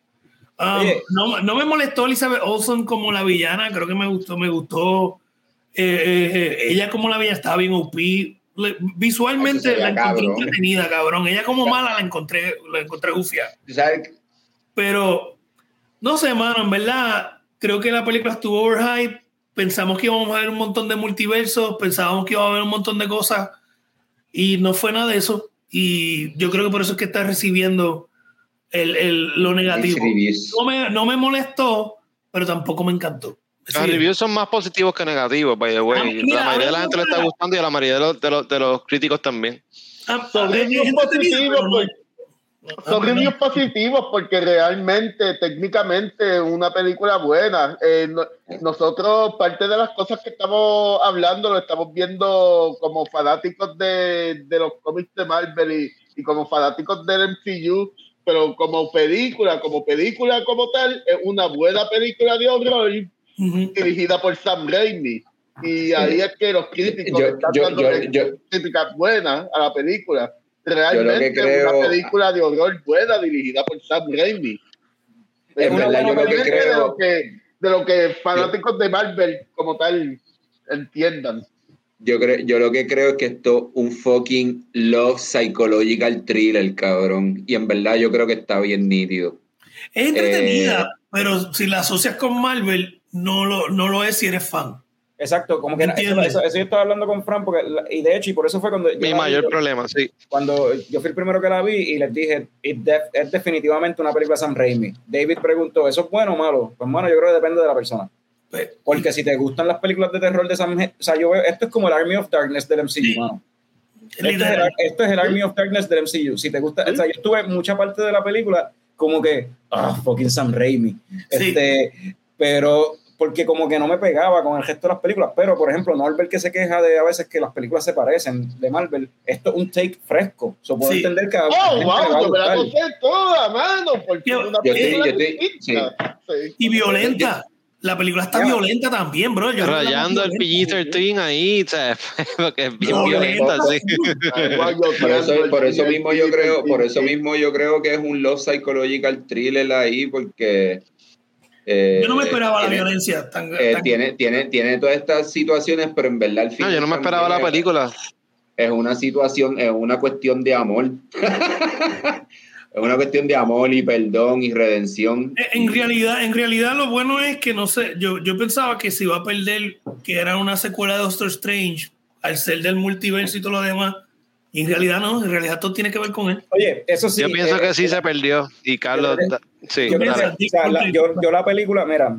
Um, no, no me molestó Elizabeth Olsen como la villana. Creo que me gustó. Me gustó. eh, eh, eh, ella como la villana estaba bien OP. Le- visualmente la encontré cabrón. entretenida, cabrón. Ella como mala la encontré, la encontré gufia. ¿tú ¿Sabes? Pero no sé, mano. En verdad, creo que la película estuvo overhype. Pensamos que íbamos a ver un montón de multiversos. Pensábamos que iba a haber un montón de cosas. Y no fue nada de eso. Y yo creo que por eso es que está recibiendo el, el- lo negativo. No me, no me molestó, pero tampoco me encantó. Los Sí. reviews son más positivos que negativos, by the way. Ah, mira, la mayoría de la a mí gente le está gusta. gustando y a la mayoría de los, de los, de los críticos también. Ah, Son reviews positivos, pues. Son Ah, reviews positivos porque realmente, técnicamente, es una película buena. Eh, no- nosotros, parte de las cosas que estamos hablando, lo estamos viendo como fanáticos de, de los cómics de Marvel y, y como fanáticos del MCU, pero como película, como película como tal, es una buena película de horror Dirigida por Sam Raimi. Y ahí es que los críticos Yo- están yo- dando yo- yo- críticas buenas a la película. Realmente es creo- una película de horror buena dirigida por Sam Raimi. Es una verdad, yo lo que Independientemente creo- de lo que, de lo que fanáticos de Marvel como tal entiendan. Yo, creo, yo lo que creo es que esto es un fucking love psychological thriller, cabrón. Y en verdad yo creo que está bien nítido. Es entretenida, Eh, pero si la asocias con Marvel, no lo, no lo es si eres fan. Exacto, como que eso, Entiendo. eso, eso yo estaba hablando con Fran, porque, y de hecho, y por eso fue cuando. Mi vi, mayor yo- problema, sí. Cuando yo fui el primero que la vi y les dije, "It def- es definitivamente una película de Sam Raimi. David preguntó, ¿eso es bueno o malo? Pues bueno, yo creo que depende de la persona. Pues, Porque si te gustan las películas de terror de Sam Raimi, o sea, yo veo, esto es como el Army of Darkness del MCU, Sí. mano. Esto es, el, esto es el Army of Darkness del MCU. Si te gusta, o sea, yo estuve mucha parte de la película como que, ah, fucking Sam Raimi. Sí. Este, pero porque como que no me pegaba con el gesto de las películas, pero por ejemplo, Norbert que se queja de a veces que las películas se parecen de Marvel, esto es un take fresco, so puedo Sí. entender que a Oh, wow, yo me la conté toda, mano, porque Yo- una yo película yo estoy- distinta. Sí. Y violenta. La película está Ya. violenta también, bro. Yo Rayando el más violenta. PG-13 ahí, o sea, porque es bien Violenta. violenta, sí. Guau, yo Por eso, por eso mismo yo creo, por eso mismo yo creo que es un love psychological thriller ahí, porque eh, Yo no me esperaba la tiene, violencia tan, eh, tan- tiene, tiene, tiene todas estas situaciones, pero en verdad al No, final yo no me esperaba la película. Es una situación, es una cuestión de amor. es una cuestión de amor y perdón y redención. Eh, En realidad, en realidad lo bueno es que no sé, yo, yo pensaba que se iba a perder, que era una secuela de Doctor Strange, al ser del multiverso y todo lo demás. Y en realidad no, en realidad todo tiene que ver con él. Oye, eso sí. Yo pienso eh, que sí se perdió. Y Carlos, Yo- da- sí, Yo, pienso- o sea, la, yo, yo la película, mira,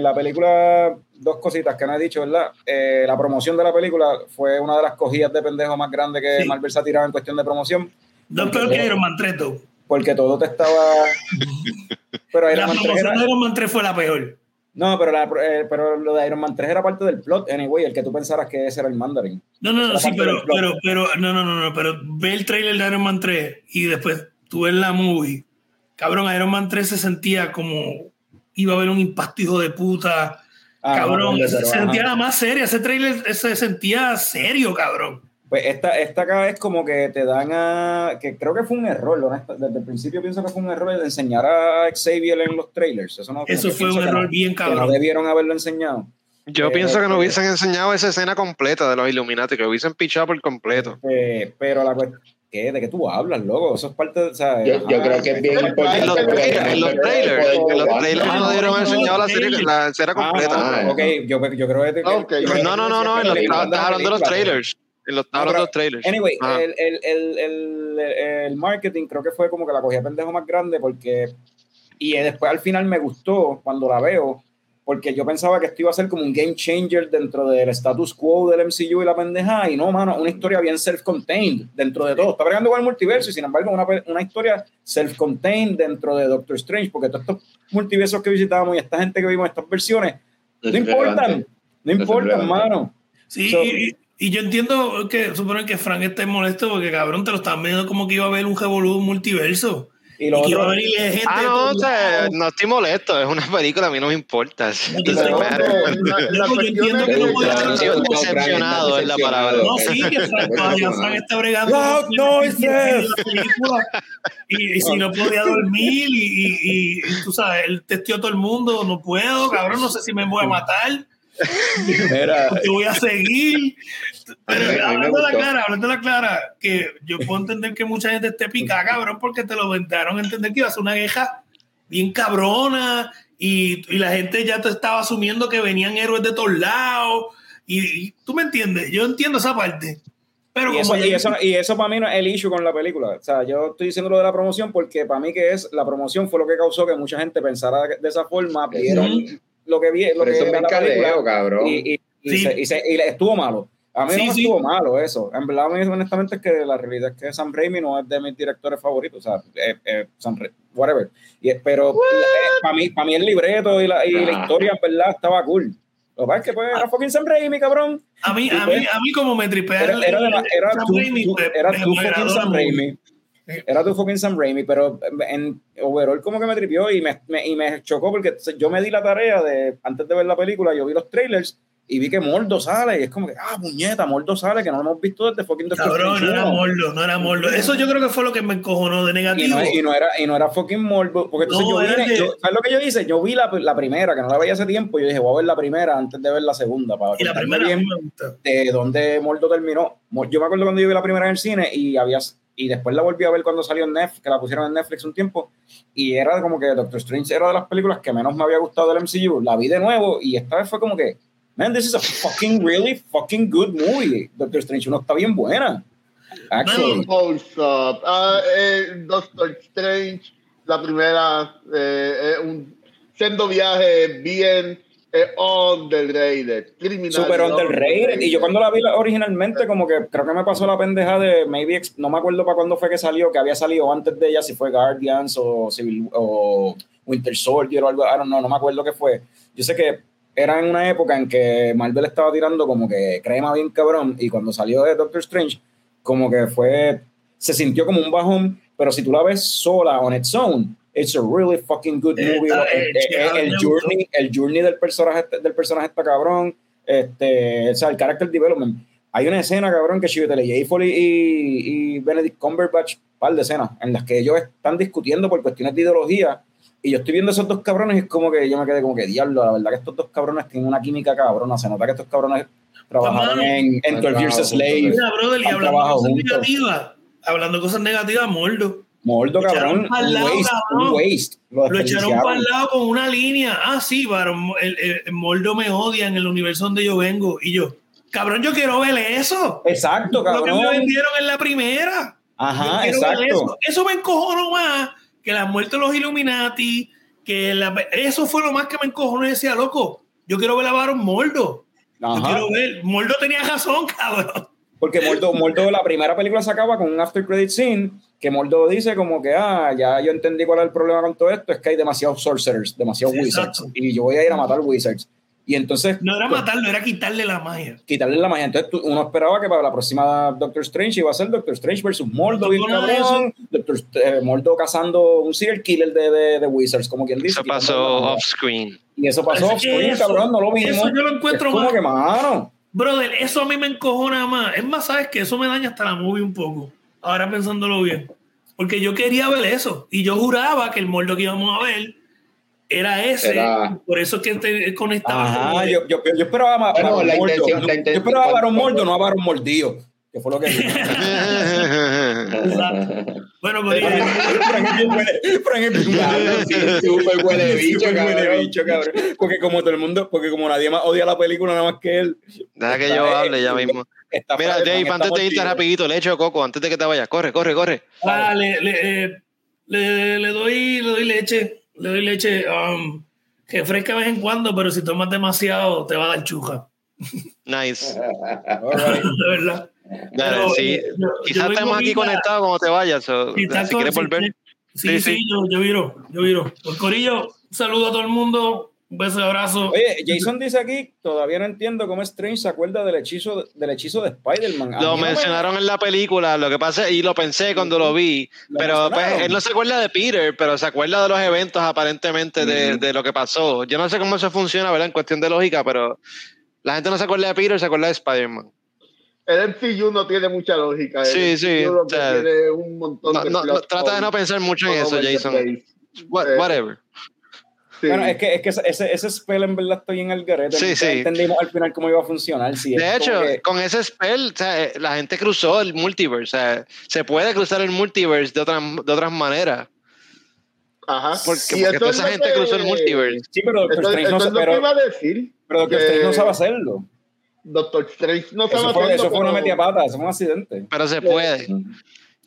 la película, dos cositas que no he dicho, ¿verdad? Eh, la promoción de la película fue una de las cogidas de pendejo más grandes que Sí. Marvel se ha tirado en cuestión de promoción, No es peor que Iron Man 3, though. porque todo te estaba... Pero Iron La Man 3 promoción era- de Iron Man 3 fue la peor. No, pero, la- eh, pero lo de Iron Man 3 era parte del plot, anyway, el que tú pensaras que ese era el Mandarin. No, no, no, sí, pero, pero, pero, no, no, no, no, pero ve el trailer de Iron Man 3 y después tú ves la movie. Cabrón, Iron Man 3 se sentía como iba a haber un impacto hijo de puta. Ah, cabrón, no, se sentía la más seria. Ese trailer se sentía serio, cabrón. Pues esta, esta acá es como que te dan a. que creo que fue un error, honesto. Desde el principio pienso que fue un error de enseñar a Xavier en los trailers. Eso, no, Eso fue un error no- bien Que no cabrón. debieron haberlo enseñado. Yo Eh, pienso que no eh, hubiesen enseñado esa escena completa de los Illuminati, que hubiesen pichado por completo. Eh, pero la cuestión. ¿Qué? ¿De qué tú hablas, loco? Eso es parte de. O sea, Yo, yo ajá. creo que es bien importante. En los, porque en los trailers, en los trailers no, no dieron no, enseñado la no, serie, la escena Ah, completa. ah, ok, yo, yo creo que. No, no, no, no, los película. trailers. En los, No, pero- los trailers. Anyway, el, el, el, el, el marketing creo que fue como que la cogía pendejo más grande porque. Y después al final me gustó cuando la veo, porque yo pensaba que esto iba a ser como un game changer dentro del status quo del MCU y la pendeja, y no, mano, una historia bien self-contained dentro de todo. Está bregando con el multiverso y sin embargo una, una historia self-contained dentro de Doctor Strange, porque todos estos multiversos que visitábamos y esta gente que vimos estas versiones, no importan, no importan, mano. Sí, So- y, y yo entiendo que suponen que Frank esté molesto porque cabrón te lo están viendo como que iba a haber un revolú multiverso. Y Y lo que iba a venir gente. Ah, no, o sea, no estoy molesto, es una película, a mí no me importa. No Doesn't No, la Yo entiendo es que no podía- Claro, Decepcionado no, es la palabra. No, sí, que Frank, todavía Frank está bregando. La película. Y, y si no podía dormir y, y, y- y tú sabes, él testió a todo el mundo, no puedo, cabrón, no sé si me voy a matar, era, te voy a seguir. Pero hablando la clara, hablando la clara, que yo puedo entender que mucha gente esté picada, cabrón, porque te lo vendieron a entender que iba a ser una queja bien cabrona y, y la gente ya te estaba asumiendo que venían héroes de todos lados. Y, y tú me entiendes, yo entiendo esa parte. Pero Y eso, y, eso, y eso para mí no es el issue con la película. O sea, yo estoy diciendo lo de la promoción porque para mí que es la promoción fue lo que causó que mucha gente pensara de esa forma, vieron lo que vi, lo Pero que eso es la mercadeo, cabrón. y, y, y Sí. se, y, se- y le estuvo malo. A mí Sí, no me sí. estuvo malo eso. En verdad, a mí, honestamente, es que la realidad es que Sam Raimi no es de mis directores favoritos. O sea, eh, eh, Sam Ra- whatever. Y, pero para mí, para mí el libreto y la, y la Ah. historia, en verdad, estaba cool. Lo que pasa es que pues, era fucking Sam Raimi, cabrón. a mí, a mí, a mí como me tripea Era, era, era Raimi, pues, era tu me fucking Sam la. Raimi. Era tu fucking Sam Raimi, pero en overall como que me tripió y me, me- y me chocó porque yo me di la tarea de, antes de ver la película, yo vi los trailers y vi que Mordo sale y es como que, ah, puñeta, Mordo sale, que no lo hemos visto desde fucking Doctor Cabrón, no era 1. Morlo, no era Morlo. Eso yo creo que fue lo que me encojonó de Y negativo. no, y no era, y no era fucking Morbo, porque entonces No, yo vine, de- yo- ¿sabes lo que yo hice? Yo vi la, la primera, que no la veía hace tiempo, y yo dije, voy a ver la primera antes de ver la segunda, para y la primera bien mí me gusta. de dónde Mordo terminó. Yo me acuerdo cuando yo vi la primera en el cine y había y después la volví a ver cuando salió en Netflix, que la pusieron en Netflix un tiempo, y era como que Doctor Strange era de las películas que menos me había gustado del MCU. La vi de nuevo y esta vez fue como que, man, this is a fucking really fucking good movie. Doctor Strange 1 está bien buena. Actually. Up. Ah, eh, Doctor Strange, la primera, eh, eh, un sendo viaje bien eh, underrated. Criminal. Super underrated. Y yo cuando la vi originalmente, como que creo que me pasó la pendeja de maybe, no me acuerdo para cuándo fue que salió, que había salido antes de ella, si fue Guardians o, Civil, o Winter Soldier o algo, I don't know, no me acuerdo qué fue. Yo sé que era en una época en que Marvel estaba tirando como que crema bien cabrón y cuando salió de Doctor Strange, como que fue, se sintió como un bajón, pero si tú la ves sola on its own, it's a really fucking good Está movie. El, hecha, el- el me journey, el journey del personaje, del personaje está cabrón, este, o sea, el character development. Hay una escena, cabrón, que Chiwetel Ejiofor y, y, y Benedict Cumberbatch, par de escenas, en las que ellos están discutiendo por cuestiones de ideología y yo estoy viendo esos dos cabrones y es como que yo me quedé como que diablo, la verdad que estos dos cabrones tienen una química cabrona, se nota que estos cabrones trabajaron en, en 12 Years a Slave, Mira, brother, y hablando cosas negativas, hablando de cosas negativas, Moldo. Echaron cabrón, un lado, waste, cabrón. un waste. Lo Lo echaron para el lado con una línea. Ah, sí, varón, el, el- el Moldo me odia en el universo donde yo vengo. Y yo, cabrón, yo quiero ver eso. Exacto, Lo que me cabrón. vendieron en la primera. Ajá, Yo exacto. Eso. eso me encojonó más que la muerte de los Illuminati. Que la- eso fue lo más que me encojonó y decía, loco, yo quiero ver a Baron Moldo. Yo Ajá. quiero ver. Moldo tenía razón, cabrón. Porque Moldo, Moldo, la primera película se acaba con un after credit scene que Moldo dice como que, ah, ya yo entendí cuál es el problema con todo esto, es que hay demasiados sorcerers, demasiados Sí, wizards, exacto. y yo voy a ir a matar wizards. Y entonces, No era pues, matarlo, era quitarle la magia. quitarle la magia. Entonces tú- uno esperaba que para la próxima Doctor Strange iba a ser Doctor Strange versus Moldo, No de cabrón, Doctor, eh, Moldo cazando un serial killer de, de, de wizards, como quien dice. Eso pasó la magia. off screen. Y eso pasó Es off que screen, eso- cabrón, no lo vimos. eso yo lo encuentro es como más- que, mano, Brother, eso a mí me encojona más. Es más, sabes que eso me daña hasta la movie un poco. Ahora pensándolo bien. Porque yo quería ver eso. Y yo juraba que el moldo que íbamos a ver era ese. Era- Por eso es que te conectaba. Ajá, con- yo, yo, yo esperaba a Bueno, Baron la Mordo. Yo- esperaba a Baron Mordo, no a Baron Mordido. Que fue lo que Bueno, pues, huele bicho, cabrón. bicho, cabrón. Porque como todo el mundo, porque como nadie más odia la película nada más que él. Deja que yo hable ya mismo. Mira, Dave, antes de irte rapidito, le echo coco antes de que te vayas. Corre, corre, corre. ah, le, le, eh, le- le doy, le doy leche. Le doy leche. um, que fresca de vez en cuando, pero si tomas demasiado, te va a dar chuja. Nice. De verdad. Dale, Pero, sí. eh, yo- yo Quizás estemos aquí conectados cuando te vayas. está si con- quieres volver. Sí, Sí, sí, sí. yo, yo viro, yo viro. Pues Corillo, un saludo a todo el mundo, un beso y abrazo. Oye, Jason dice aquí, todavía no entiendo cómo Strange se acuerda del hechizo, del hechizo de Spider-Man. Lo no me- mencionaron en la película, lo que pasa, y lo pensé cuando lo vi, Lo pero pues, mencionaron. él no se acuerda de Peter, pero se acuerda de los eventos aparentemente de, de lo que pasó. Yo no sé cómo eso funciona, ¿verdad? En cuestión de lógica, pero la gente no se acuerda de Peter, se acuerda de Spider-Man. El MCU no tiene mucha lógica. El Sí, sí, MCU lo o que sea, tiene un montón No, de no, no, plot trata de no pensar mucho en eso, Jason. What- Eh, whatever. Sí. Bueno, es que, es que ese, ese, spell en verdad estoy en el garete. Sí, sí. entendimos al final cómo iba a funcionar. De hecho, que- con ese spell, o sea, eh, la gente cruzó el multiverse. O sea, se puede cruzar el multiverse de, otras de otras maneras. Ajá. Porque, toda es esa gente que- cruzó el multiverse. sí, pero no, que pero, iba a decir. pero que Strange no sabe hacerlo. Doctor Strange no Eso fue, eso fue una metida pata, eso fue un accidente. Pero se puede.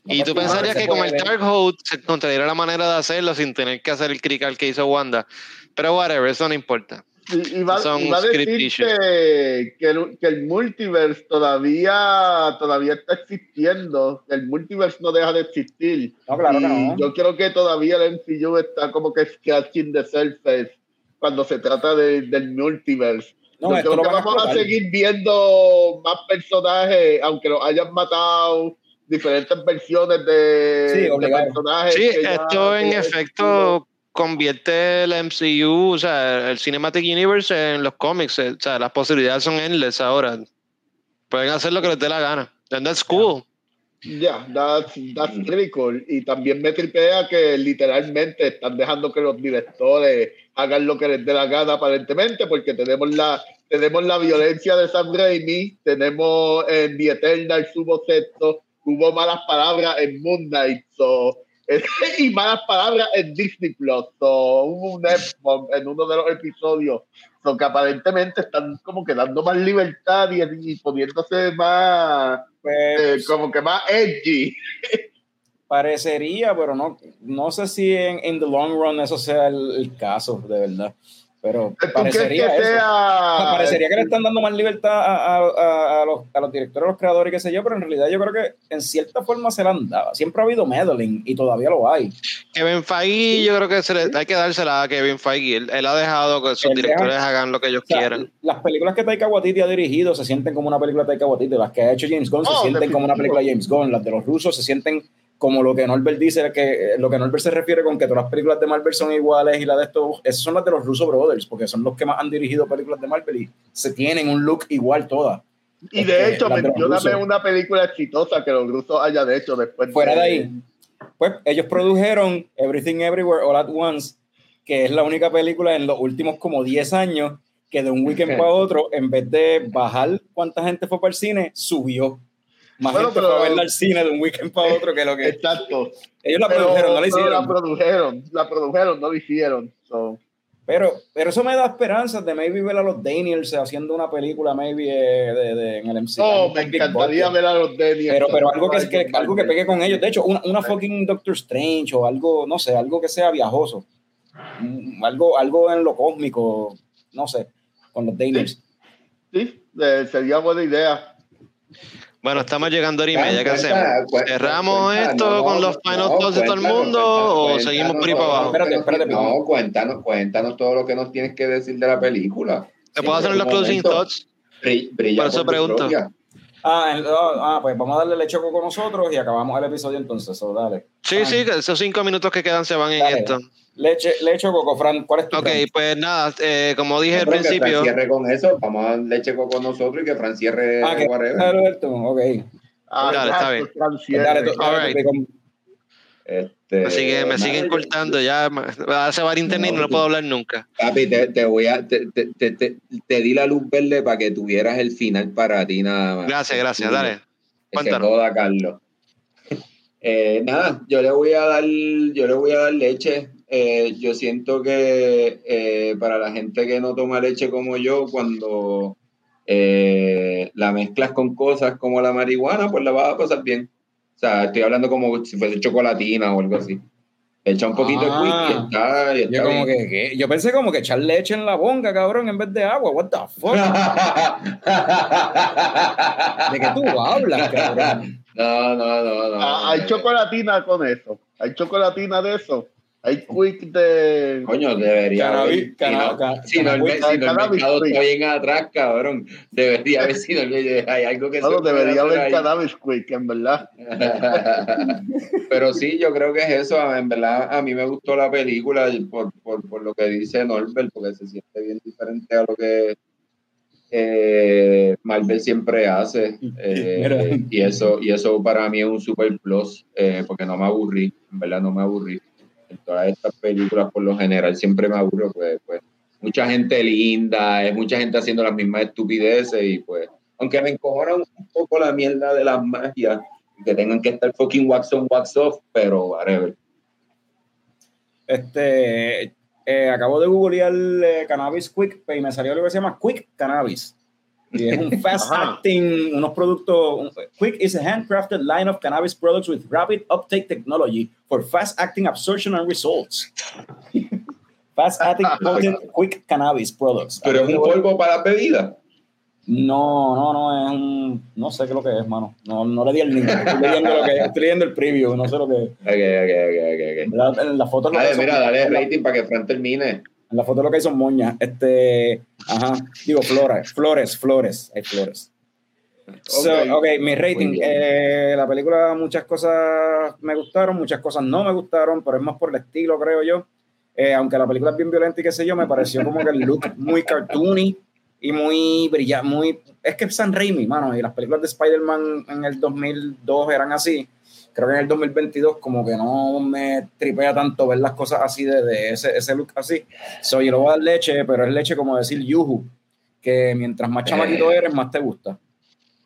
Y No, tú pensarías que con el. Darkhold se encontraría la manera de hacerlo sin tener que hacer el crical que hizo Wanda. Pero whatever, eso no importa. Y, y va, Son y va a script decir que, que, el, que el multiverse todavía, todavía está existiendo. El multiverse no deja de existir. No, claro que Y no. Yo creo que todavía el MCU está como que scratching the surface cuando se trata de- del multiverse. No, yo esto creo lo que a vamos a explotar. seguir viendo más personajes, aunque los hayan matado, diferentes versiones de, Sí, de personajes. Sí, esto en efecto convierte el MCU, o sea, el Cinematic Universe en los cómics. eh, O sea, las posibilidades son endless ahora. Pueden hacer lo que les dé la gana. And that's cool. Ya, that's, that's pretty cool. Y también me tripea que literalmente están dejando que los directores hagan lo que les dé la gana aparentemente, porque tenemos la, tenemos la violencia de Sam Raimi, tenemos en The Eternal hubo sexo, hubo malas palabras en Moon Knight, so, y malas palabras en Disney Plus, so, hubo un en uno de los episodios, so, que aparentemente están como que dando más libertad y, y poniéndose más Pues, eh, como que más edgy. parecería, pero no, no sé si en, en the long run eso sea el, el caso, de verdad. Pero ¿Tú crees que parecería. O sea, parecería que le están dando más libertad a, a, a, a los, a los directores, a los creadores, qué sé yo, pero en realidad yo creo que en cierta forma se la han dado. Siempre ha habido meddling y todavía lo hay. Kevin Feige, yo creo que se le, hay que dársela a Kevin Feige. Él, él ha dejado que sus Él deja- directores hagan lo que ellos O sea, quieran. Las películas que Taika Waititi ha dirigido se sienten como una película de Taika Waititi. Las que ha hecho James Gunn se sienten como una película de James Gunn. Las de los rusos se sienten como lo que Norbert dice, que lo que Norbert se refiere con que todas las películas de Marvel son iguales y las de estos, esas son las de los Russo Brothers, porque son los que más han dirigido películas de Marvel y se tienen un look igual todas. Y de que hecho, de mencioname una película exitosa que los rusos hayan hecho después Fuera de ahí, pues ellos produjeron Everything Everywhere All at Once, que es la única película en los últimos como 10 años que de un weekend para otro, en vez de bajar cuánta gente fue para el cine, subió. Más Bueno, gente pero- fue a verla al cine de un weekend para otro que lo que Exacto. ellos la Pero, produjeron, no la hicieron. la produjeron, la produjeron, no la hicieron. So, Pero, pero eso me da esperanzas de maybe ver a los Daniels haciendo una película maybe eh, de, de- en el MCU. oh, Un me encantaría ver a los Daniels. Pero, pero algo que, que- algo que pegue con ellos. De hecho, una, una fucking Doctor Strange o algo, no sé, algo que sea viajoso. Mm, Algo, algo en lo cósmico, no sé, con los Daniels. Sí, eh, sería buena idea. Bueno, estamos llegando a hora y media. ¿Qué hacemos? ¿Cerramos esto no, con los final no, thoughts de todo el mundo cuéntanos, o cuéntanos seguimos por ahí para abajo? Espérate, espérate, No, cuéntanos, cuéntanos todo lo que nos tienes que decir de la película. ¿Te puedo hacer los closing momento, thoughts? bri- brilla Por eso pregunto. Ah, el- ah, ah, pues vamos a darle leche con nosotros y acabamos el episodio entonces. so, dale. Sí, sí, que esos cinco minutos que quedan se van en esto. Leche, leche coco, Fran, ¿cuál es tu Ok, plan? pues nada, eh, como dije al que Fran principio, cierre con eso, vamos a dar leche con nosotros y que Fran cierre Ah, que. Alberto, ok. Ah, Dale, está bien. Fran Cierre. dale, tú- All dale, right. tú. Este, me, sigue- me siguen cortando ya. va el internet y no No, lo puedo hablar nunca. Papi, te, te voy a, te, te, te, di la luz verde para que tuvieras el final para ti nada más. Gracias, gracias. Tú, Dale. Que Cuéntanos. joda, Carlos. Eh, nada, yo le voy a dar, yo le voy a dar leche. Eh, yo siento que eh, para la gente que no toma leche como yo, cuando la mezclas con cosas como la marihuana, pues la vas a pasar bien. O sea, estoy hablando como si fuese chocolatina o algo así. Echa un poquito Ah. de quick y está, y está Yo como bien. que, ¿qué? yo pensé como que echar leche en la bonga, cabrón, en vez de agua. What the fuck? ¿De qué tú hablas, cabrón? No, no, no, no. Ah, hay chocolatina con eso. Hay chocolatina de eso. Hay quick de. Coño, debería Cannabis, haber. Si no, el, cannabis, si no, el cannabis mercado está bien atrás, cabrón. Debería haber si no, hay algo que Claro, se debería haber ahí. cannabis quick, en verdad. Pero sí, yo creo que es eso. En verdad, a mí me gustó la película por, por, por lo que dice Norbert, porque se siente bien diferente a lo que eh, Marvel siempre hace. eh, y, eso, y eso para mí es un super plus, eh, porque no me aburrí. En verdad, no me aburrí. En todas estas películas, por lo general, siempre me aburro, pues, pues mucha gente linda, es mucha gente haciendo las mismas estupideces y pues, aunque me encojona un poco la mierda de las magias, que tengan que estar fucking wax on, wax off, pero whatever. Este, eh, acabo de googlear eh, Cannabis Quick y me salió lo que se llama Quick Cannabis. Y es un fast Ajá. acting, unos productos. un- Quick is a handcrafted line of cannabis products with rapid uptake technology for fast acting absorption and results. fast acting potent quick cannabis products. Pero es un polvo para las bebidas. No, no, no, es un. No sé qué es lo que es, mano. No, no le di el link. Estoy leyendo, lo que, estoy leyendo el preview, no sé lo que es. Ok, ok, ok, ok. La- En la foto Dale, mira, dale rating para que Fran termine. En la foto lo que hay son moñas. Este, ajá, digo flores, flores, flores, hay flores. So, Ok. ok, mi rating. Eh, la película, muchas cosas me gustaron, muchas cosas no me gustaron, pero es más por el estilo, creo yo. Eh, aunque la película es bien violenta y qué sé yo, me pareció como que el look muy cartoony y muy brillante, muy... Es que es San Raimi, mano, y las películas de Spider-Man en el 2002 eran así. Creo que en el 2022 como que no me tripea tanto ver las cosas así de, de ese, ese look así. So, yo le voy a dar leche, pero es leche como decir yuhu, que mientras más chamaquito eres, más te gusta.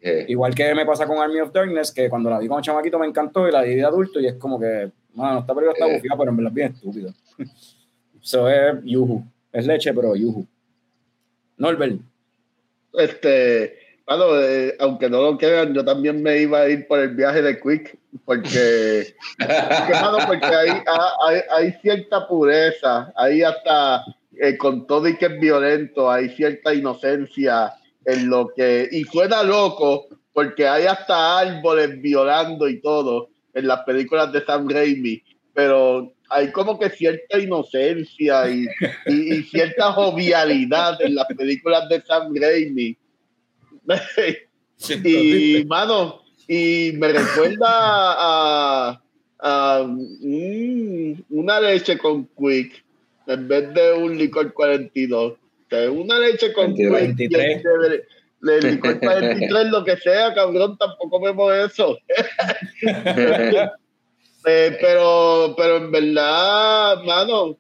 Eh, Igual que me pasa con Army of Darkness, que cuando la vi como chamaquito me encantó y la vi de adulto y es como que, mano, esta película está Eh. bufida, pero en verdad es bien estúpida. Eso es yuhu. Es leche, pero yuhu. Norbert. Este, bueno, eh, aunque no lo crean, yo también me iba a ir por el viaje de Quick, porque, porque, porque hay, hay, hay cierta pureza, hay hasta, eh, con todo y que es violento, hay cierta inocencia en lo que, y suena loco, porque hay hasta árboles violando y todo en las películas de Sam Raimi, pero hay como que cierta inocencia y, y- y cierta jovialidad en las películas de Sam Raimi. y, mano, y me recuerda a, a, una leche con Quick en vez de un licor 42. O sea, una leche con 42. Quick. y el de- El licor 43, lo que sea, cabrón, tampoco vemos eso. Eh, pero, pero en verdad, mano,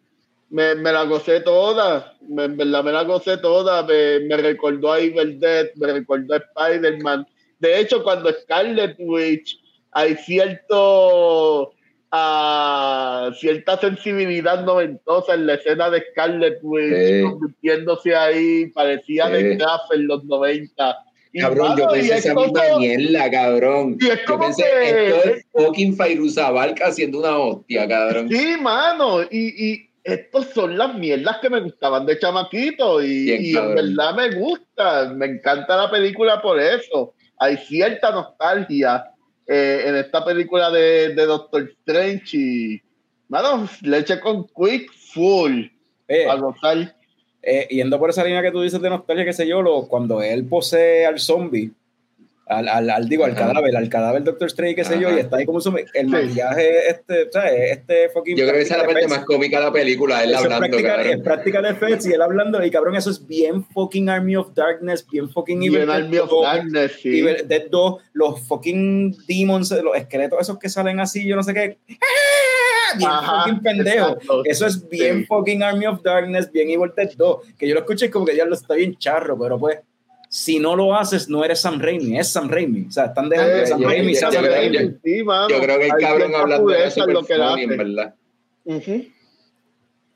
me, me la gocé toda. Me- en verdad me la gocé toda. Me, me recordó a Evil Dead, me recordó a Spider-Man. De hecho, cuando Scarlet Witch hay cierto ah, cierta sensibilidad noventosa en la escena de Scarlet Witch, convirtiéndose ahí, parecía de. Kraft en los 90. Y, Cabrón, yo mano, pensé es esa como- misma mierda, cabrón. Y es Yo como pensé, que- esto es fucking Fairuzabal haciendo una hostia, cabrón. Sí, mano, y, y estos son las mierdas que me gustaban de chamaquito y, Bien, y en verdad me gusta, me encanta la película por eso. Hay cierta nostalgia eh, en esta película de, de Doctor Strange y, mano, leche con quick full Eh, a gozar. eh, yendo por esa línea que tú dices de nostalgia, qué sé yo, lo, cuando él posee al zombie, al, al, al- digo, al Ajá. cadáver, al cadáver Doctor Strange, qué sé yo, Ajá. y está ahí como zombie, el maquillaje, este, ¿sabes? Este fucking. Yo creo que esa es la parte más cómica de la película, él Eso es hablando, practical, es cabrón. practical effects y él hablando, y cabrón, eso es bien fucking Army of Darkness, bien fucking Evil Dead Army of 2, Darkness, sí. Evil Dead 2, los fucking demons, los esqueletos esos que salen así, yo no sé qué. Bien Ajá, fucking pendejo. exacto. Eso es bien Sí. fucking Army of Darkness, bien Evil Dead 2. Que yo lo escuché y como que ya lo está bien charro, pero pues, si no lo haces, no eres Sam Raimi, es Sam Raimi. O sea, están dejando Eh, de Sam yo- Raimi, yo- Sam yo Raimi. yo- Sí, mano, Yo creo que el hay cabrón hablando de eso lo que funny, en verdad.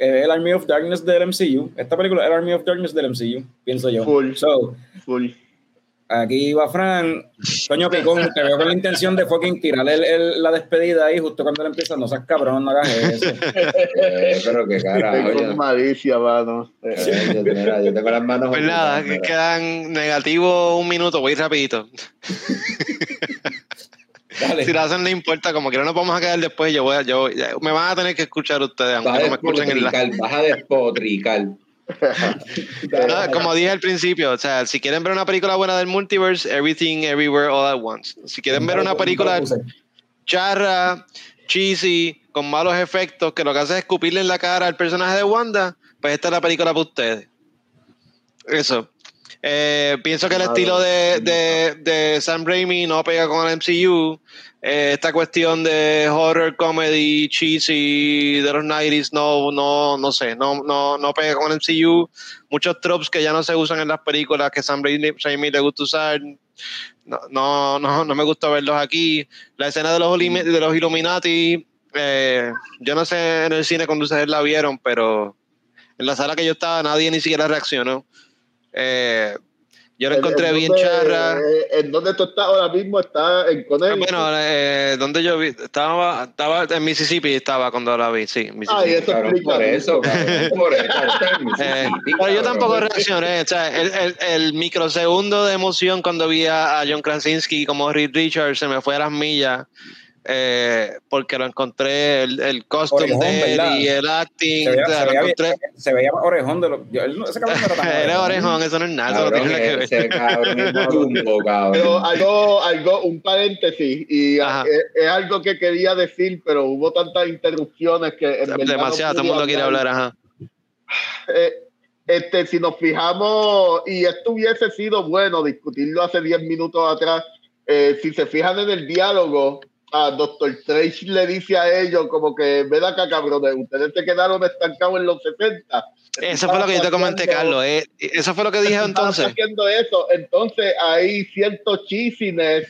Eh, el Army of Darkness del MCU. Esta película es el Army of Darkness del MCU, pienso yo. Full. So, Full. Aquí va Fran. Coño Picón, te veo con la intención de fucking tirarle el- el- la despedida ahí justo cuando él empieza. No seas cabrón, no hagas eso. Eh, pero qué carajo, Tengo yo, malicia, mano. eh, yo, mira, yo tengo las manos Pues nada, que quedan negativo un minuto, voy rapidito. Dale. Si lo hacen no importa, como que no nos vamos a quedar después, yo voy a, yo me van a tener que escuchar ustedes, aunque no me escuchen en la... despotricar, vas a despotricar. No, como dije al principio, o sea, si quieren ver una película buena del multiverse, Everything Everywhere All at Once. Si quieren ver una película charra, cheesy, con malos efectos, que lo que hace es escupirle en la cara al personaje de Wanda, pues esta es la película para ustedes. Eso. Eh, pienso que el estilo de, de, de Sam Raimi no pega con el MCU. Eh, esta cuestión de horror, comedy, cheesy de los 90s, no, no, no sé, no, no, no pega con el MCU. Muchos tropes que ya no se usan en las películas que Sam Raimi, le gusta usar. No, no, no, no me gusta verlos aquí. La escena de los, Illumi- de los Illuminati, eh, yo no sé en el cine cuando ustedes la vieron, pero en la sala que yo estaba nadie ni siquiera reaccionó. Eh, yo la encontré ¿En bien charra. ¿En dónde tú estás ahora mismo? ¿Estás en Ah, Connecticut? Bueno, eh, donde yo vi, estaba, estaba en Mississippi, estaba cuando la vi, sí, Mississippi. Ay, eso Cabrón, explica por eso, por eso. Eh, pero yo tampoco reaccioné. O sea, el, el, el microsegundo de emoción cuando vi a, a John Krasinski como Reed Richards se me fue a las millas. Eh, porque lo encontré, el, el costume Orejón, de él y el acting. Se veía, o sea, se lo veía encontré. se veía orejón de lo. yo- él ese cabrón no era es orejón, eso no es nada, eso no Cabrón, tiene que ver. ese cabrón jumbo, Pero cabrón. algo, algo, un paréntesis, y Ajá. es, es algo que quería decir, pero hubo tantas interrupciones que en no Demasiado, todo el mundo quiere hablar, ajá. Eh, este, si nos fijamos, y esto hubiese sido bueno discutirlo hace 10 minutos atrás, eh, si se fijan en el diálogo, a Doctor Strange le dice a ellos como que, ven acá cabrones, ustedes se quedaron estancados en los 60. Eso fue lo que yo te comenté, Carlos. eh, eso fue lo que dije entonces. haciendo eso, entonces hay cierto cheesiness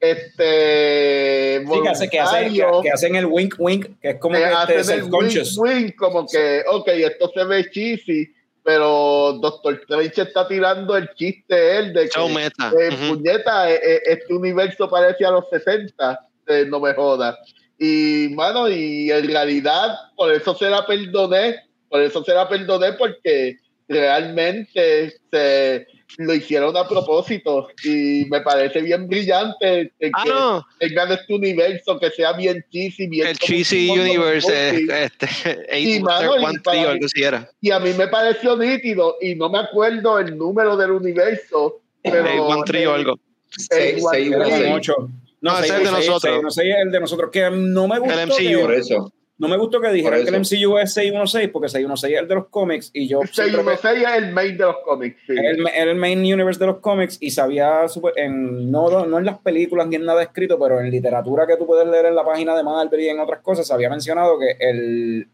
este Sí, que, hace- que, hace- que- que hacen el wink wink, que es como que que este, hacen el self-conscious. wink, wink, como que, ok, esto se ve cheesy, pero Doctor Strange está tirando el chiste él de que, eh, Ujú. puñeta, eh, eh, este universo parece a los 60, de No Me Jodas. Y, mano, y en realidad, por eso se la perdoné, por eso se la perdoné, porque realmente se lo hicieron a propósito. Y me parece bien brillante ah, que ah, no. tengan este universo que sea bien cheesy, bien el cheesy universe eh, este, y, mano, y, y, a mí me pareció nítido y no me acuerdo el número del universo pero, eh, one trio, eh, algo. 6, 8 no, ese es el de nosotros. seis, no sé, el de nosotros. Que no me gustó. El MCU. que- Por eso. no me gustó que dijeran que el. MCU es 616, porque 616 es el de los cómics y yo siempre me- 616 es el main de los cómics. sí. era el, era el main universe de los cómics y sabía super- en, no, no en las películas ni en nada escrito, pero en literatura que tú puedes leer en la página de Marvel y en otras cosas, se había mencionado que el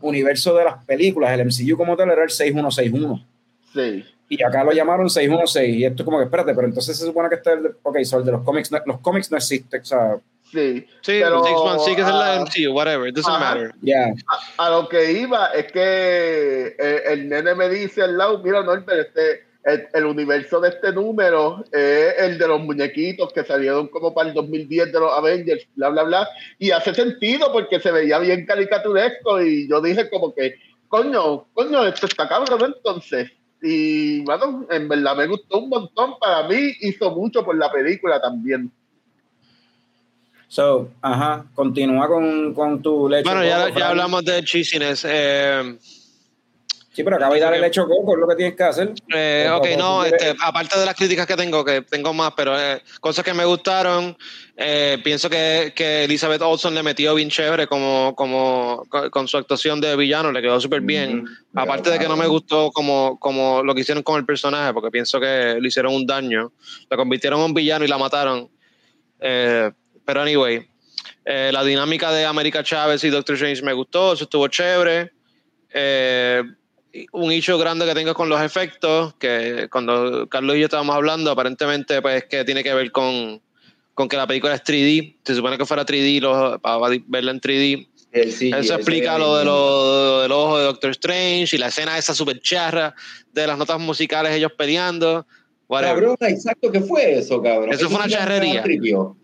universo de las películas, el MCU como tal, era el 6161. Sí. Y acá lo llamaron 616. Y esto es como que, espérate, pero entonces se supone que este es el de, ok, so el de los cómics, no- los cómics no existen, o sea, Sí, Sí, Pero, One Six es la ah, MCU, whatever, it doesn't ajá. matter. ya. a, a lo que iba es que eh, el nene me dice al lado, mira Norbert, este, el, el universo de este número es el de los muñequios que salieron como para el 2010 de los Avengers, bla, bla, bla, y hace sentido porque se veía bien caricaturesco y yo dije como que, coño, coño, esto está cabrón entonces. Y bueno, en verdad me gustó un montón, para mí hizo mucho por la película también. So, ajá, continúa con, con tu leche. Bueno, ya, ya hablamos de cheesiness. Eh, Sí, pero acaba de dar el hecho coco, es lo que tienes que hacer. eh, ok, no, este, aparte de las críticas que tengo, que tengo más, pero eh, cosas que me gustaron, eh, pienso que, que Elizabeth Olsen le metió bien chévere como, como con, su actuación de villano, le quedó súper bien. Ujú. Aparte de que no me gustó como, como lo que hicieron con el personaje, porque pienso que le hicieron un daño. La convirtieron en un villano y la mataron. Pero anyway, la dinámica de América Chávez y Doctor Strange me gustó, eso estuvo chévere. Eh, un issue grande que tengo con los efectos, que cuando Carlos y yo estábamos hablando, aparentemente pues que tiene que ver con, con que la película es 3D, se supone que fuera 3D lo- para verla en 3D. El CGI, Eso explica lo, de lo del ojo de Doctor Strange y la escena esa super charra de las notas musicales ellos peleando. whatever. Cabrón, exacto, ¿qué fue eso, cabrón? Eso fue una charrería.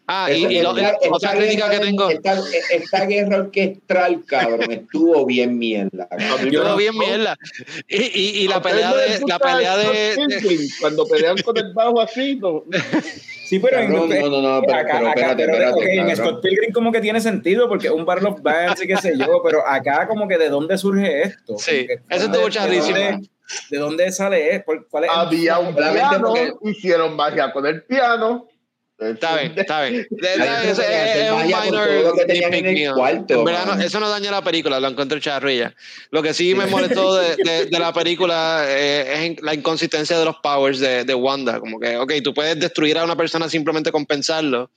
Ah, y, Eso- y lo- esta- otra esta crítica que tengo. Esta, esta guerra orquestral, cabrón, estuvo bien mierda. A mí cabrón. me Yo lo vi en gustó. mierda. Y, y, y la ¿A ustedes pelea de. La pelea Scott de. Cuando pelean con el bajo así, no. Sí, pero en, Cabrón, no, no, no, pero- acá, pero acá- espérate, pero, espérate, en. Scott Pilgrim como que tiene sentido porque es un Battle of Bands y qué sé yo, pero acá como que de dónde surge esto. Sí, Como que, eso ¿de estuvo dónde- charrísimo. ¿De dónde, de dónde sale? ¿Cuál, es Había un piano, porque- hicieron magia con el piano. Está bien, está bien. Que es, un minor que mío. cuarto, En verdad, no- eso no daña la película, lo encuentro charrilla. Lo que sí me molestó de, de- de la película eh, es la inconsistencia de los powers de, de Wanda. Como que, ok, tú puedes destruir a una persona simplemente con pensarlo.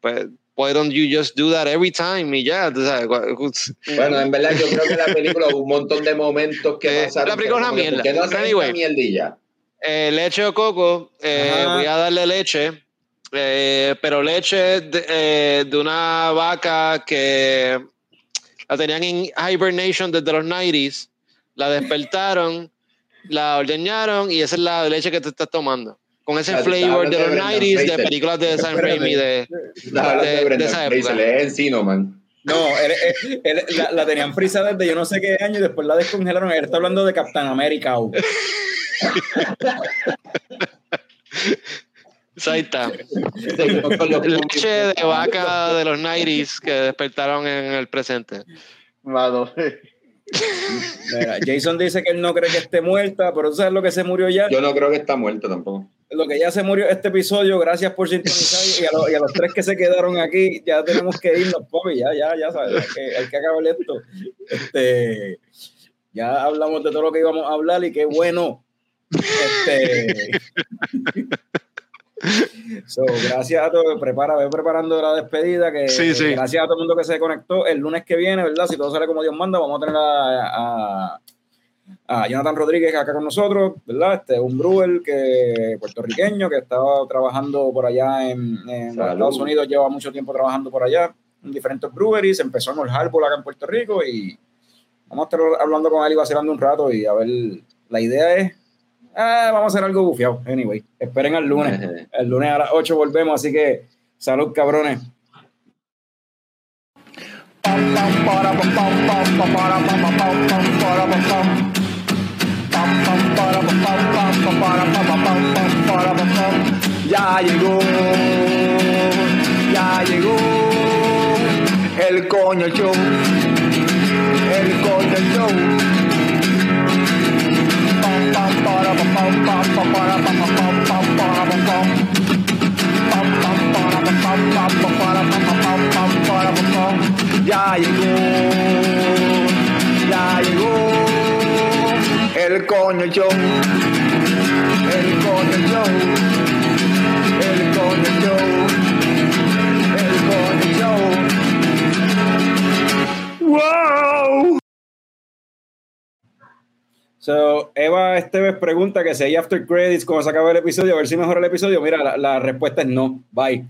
Pues, why don't you just do that every time? Y ya, tú sabes. Bueno, en verdad, yo creo que la película hubo un montón de momentos que Eh, pasaron. la película es una que, mierda. ¿Por qué no Anyway. mierdilla? Eh, leche o coco, eh, voy a darle leche, eh, pero leche de, eh, de una vaca que la tenían en hibernation desde los 90s, la despertaron, la ordeñaron y esa es la leche que te estás tomando. Con ese flavor estabas de los de 90s, de Brendan Fraser. películas de Sam. Raimi, de, de- de de esa época. es Encino, man. No, él- él- él- la, la tenían frisa desde yo no sé qué año y después la descongelaron. Él está hablando de Captain America. ahí está. Leche de vaca de los 90s que despertaron en el presente. Mano. Mira, Jason dice que él no cree que esté muerta, pero tú sabes lo que se murió ya. Yo no creo que está muerto tampoco. Lo que ya se murió este episodio, gracias por sintonizar y a, los, y a los tres que se quedaron aquí, ya tenemos que irnos, papi, ya, ya, ya sabes, hay que, hay que acabar esto. Este, ya hablamos de todo lo que íbamos a hablar y qué bueno. Este, so, gracias a todos, prepara, ve preparando la despedida, que Sí, sí. gracias a todo el mundo que se conectó. El lunes que viene, ¿verdad? Si todo sale como Dios manda, vamos a tener a, a- a Jonathan Rodríguez acá con nosotros, ¿verdad? Este, un brewer que, puertorriqueño que estaba trabajando por allá en, en. Estados Unidos, lleva mucho tiempo trabajando por allá en diferentes breweries, empezó en el Harbor acá en Puerto Rico y vamos a estar hablando con él y vacilando un rato y a ver, la idea es, ah, vamos a hacer algo bufiado, anyway, esperen al lunes, el lunes a las 8 volvemos, así que salud cabrones. Ya llegó, ya llegó el coño show, el coño show. Ya llegó, ya llegó el coño show, el coño show, el coño show, el coño show. ¡Wow! So, Eva Esteves pregunta que si hay after credits cuando se acaba el episodio, a ver si mejora el episodio. Mira, la, la respuesta es no. Bye.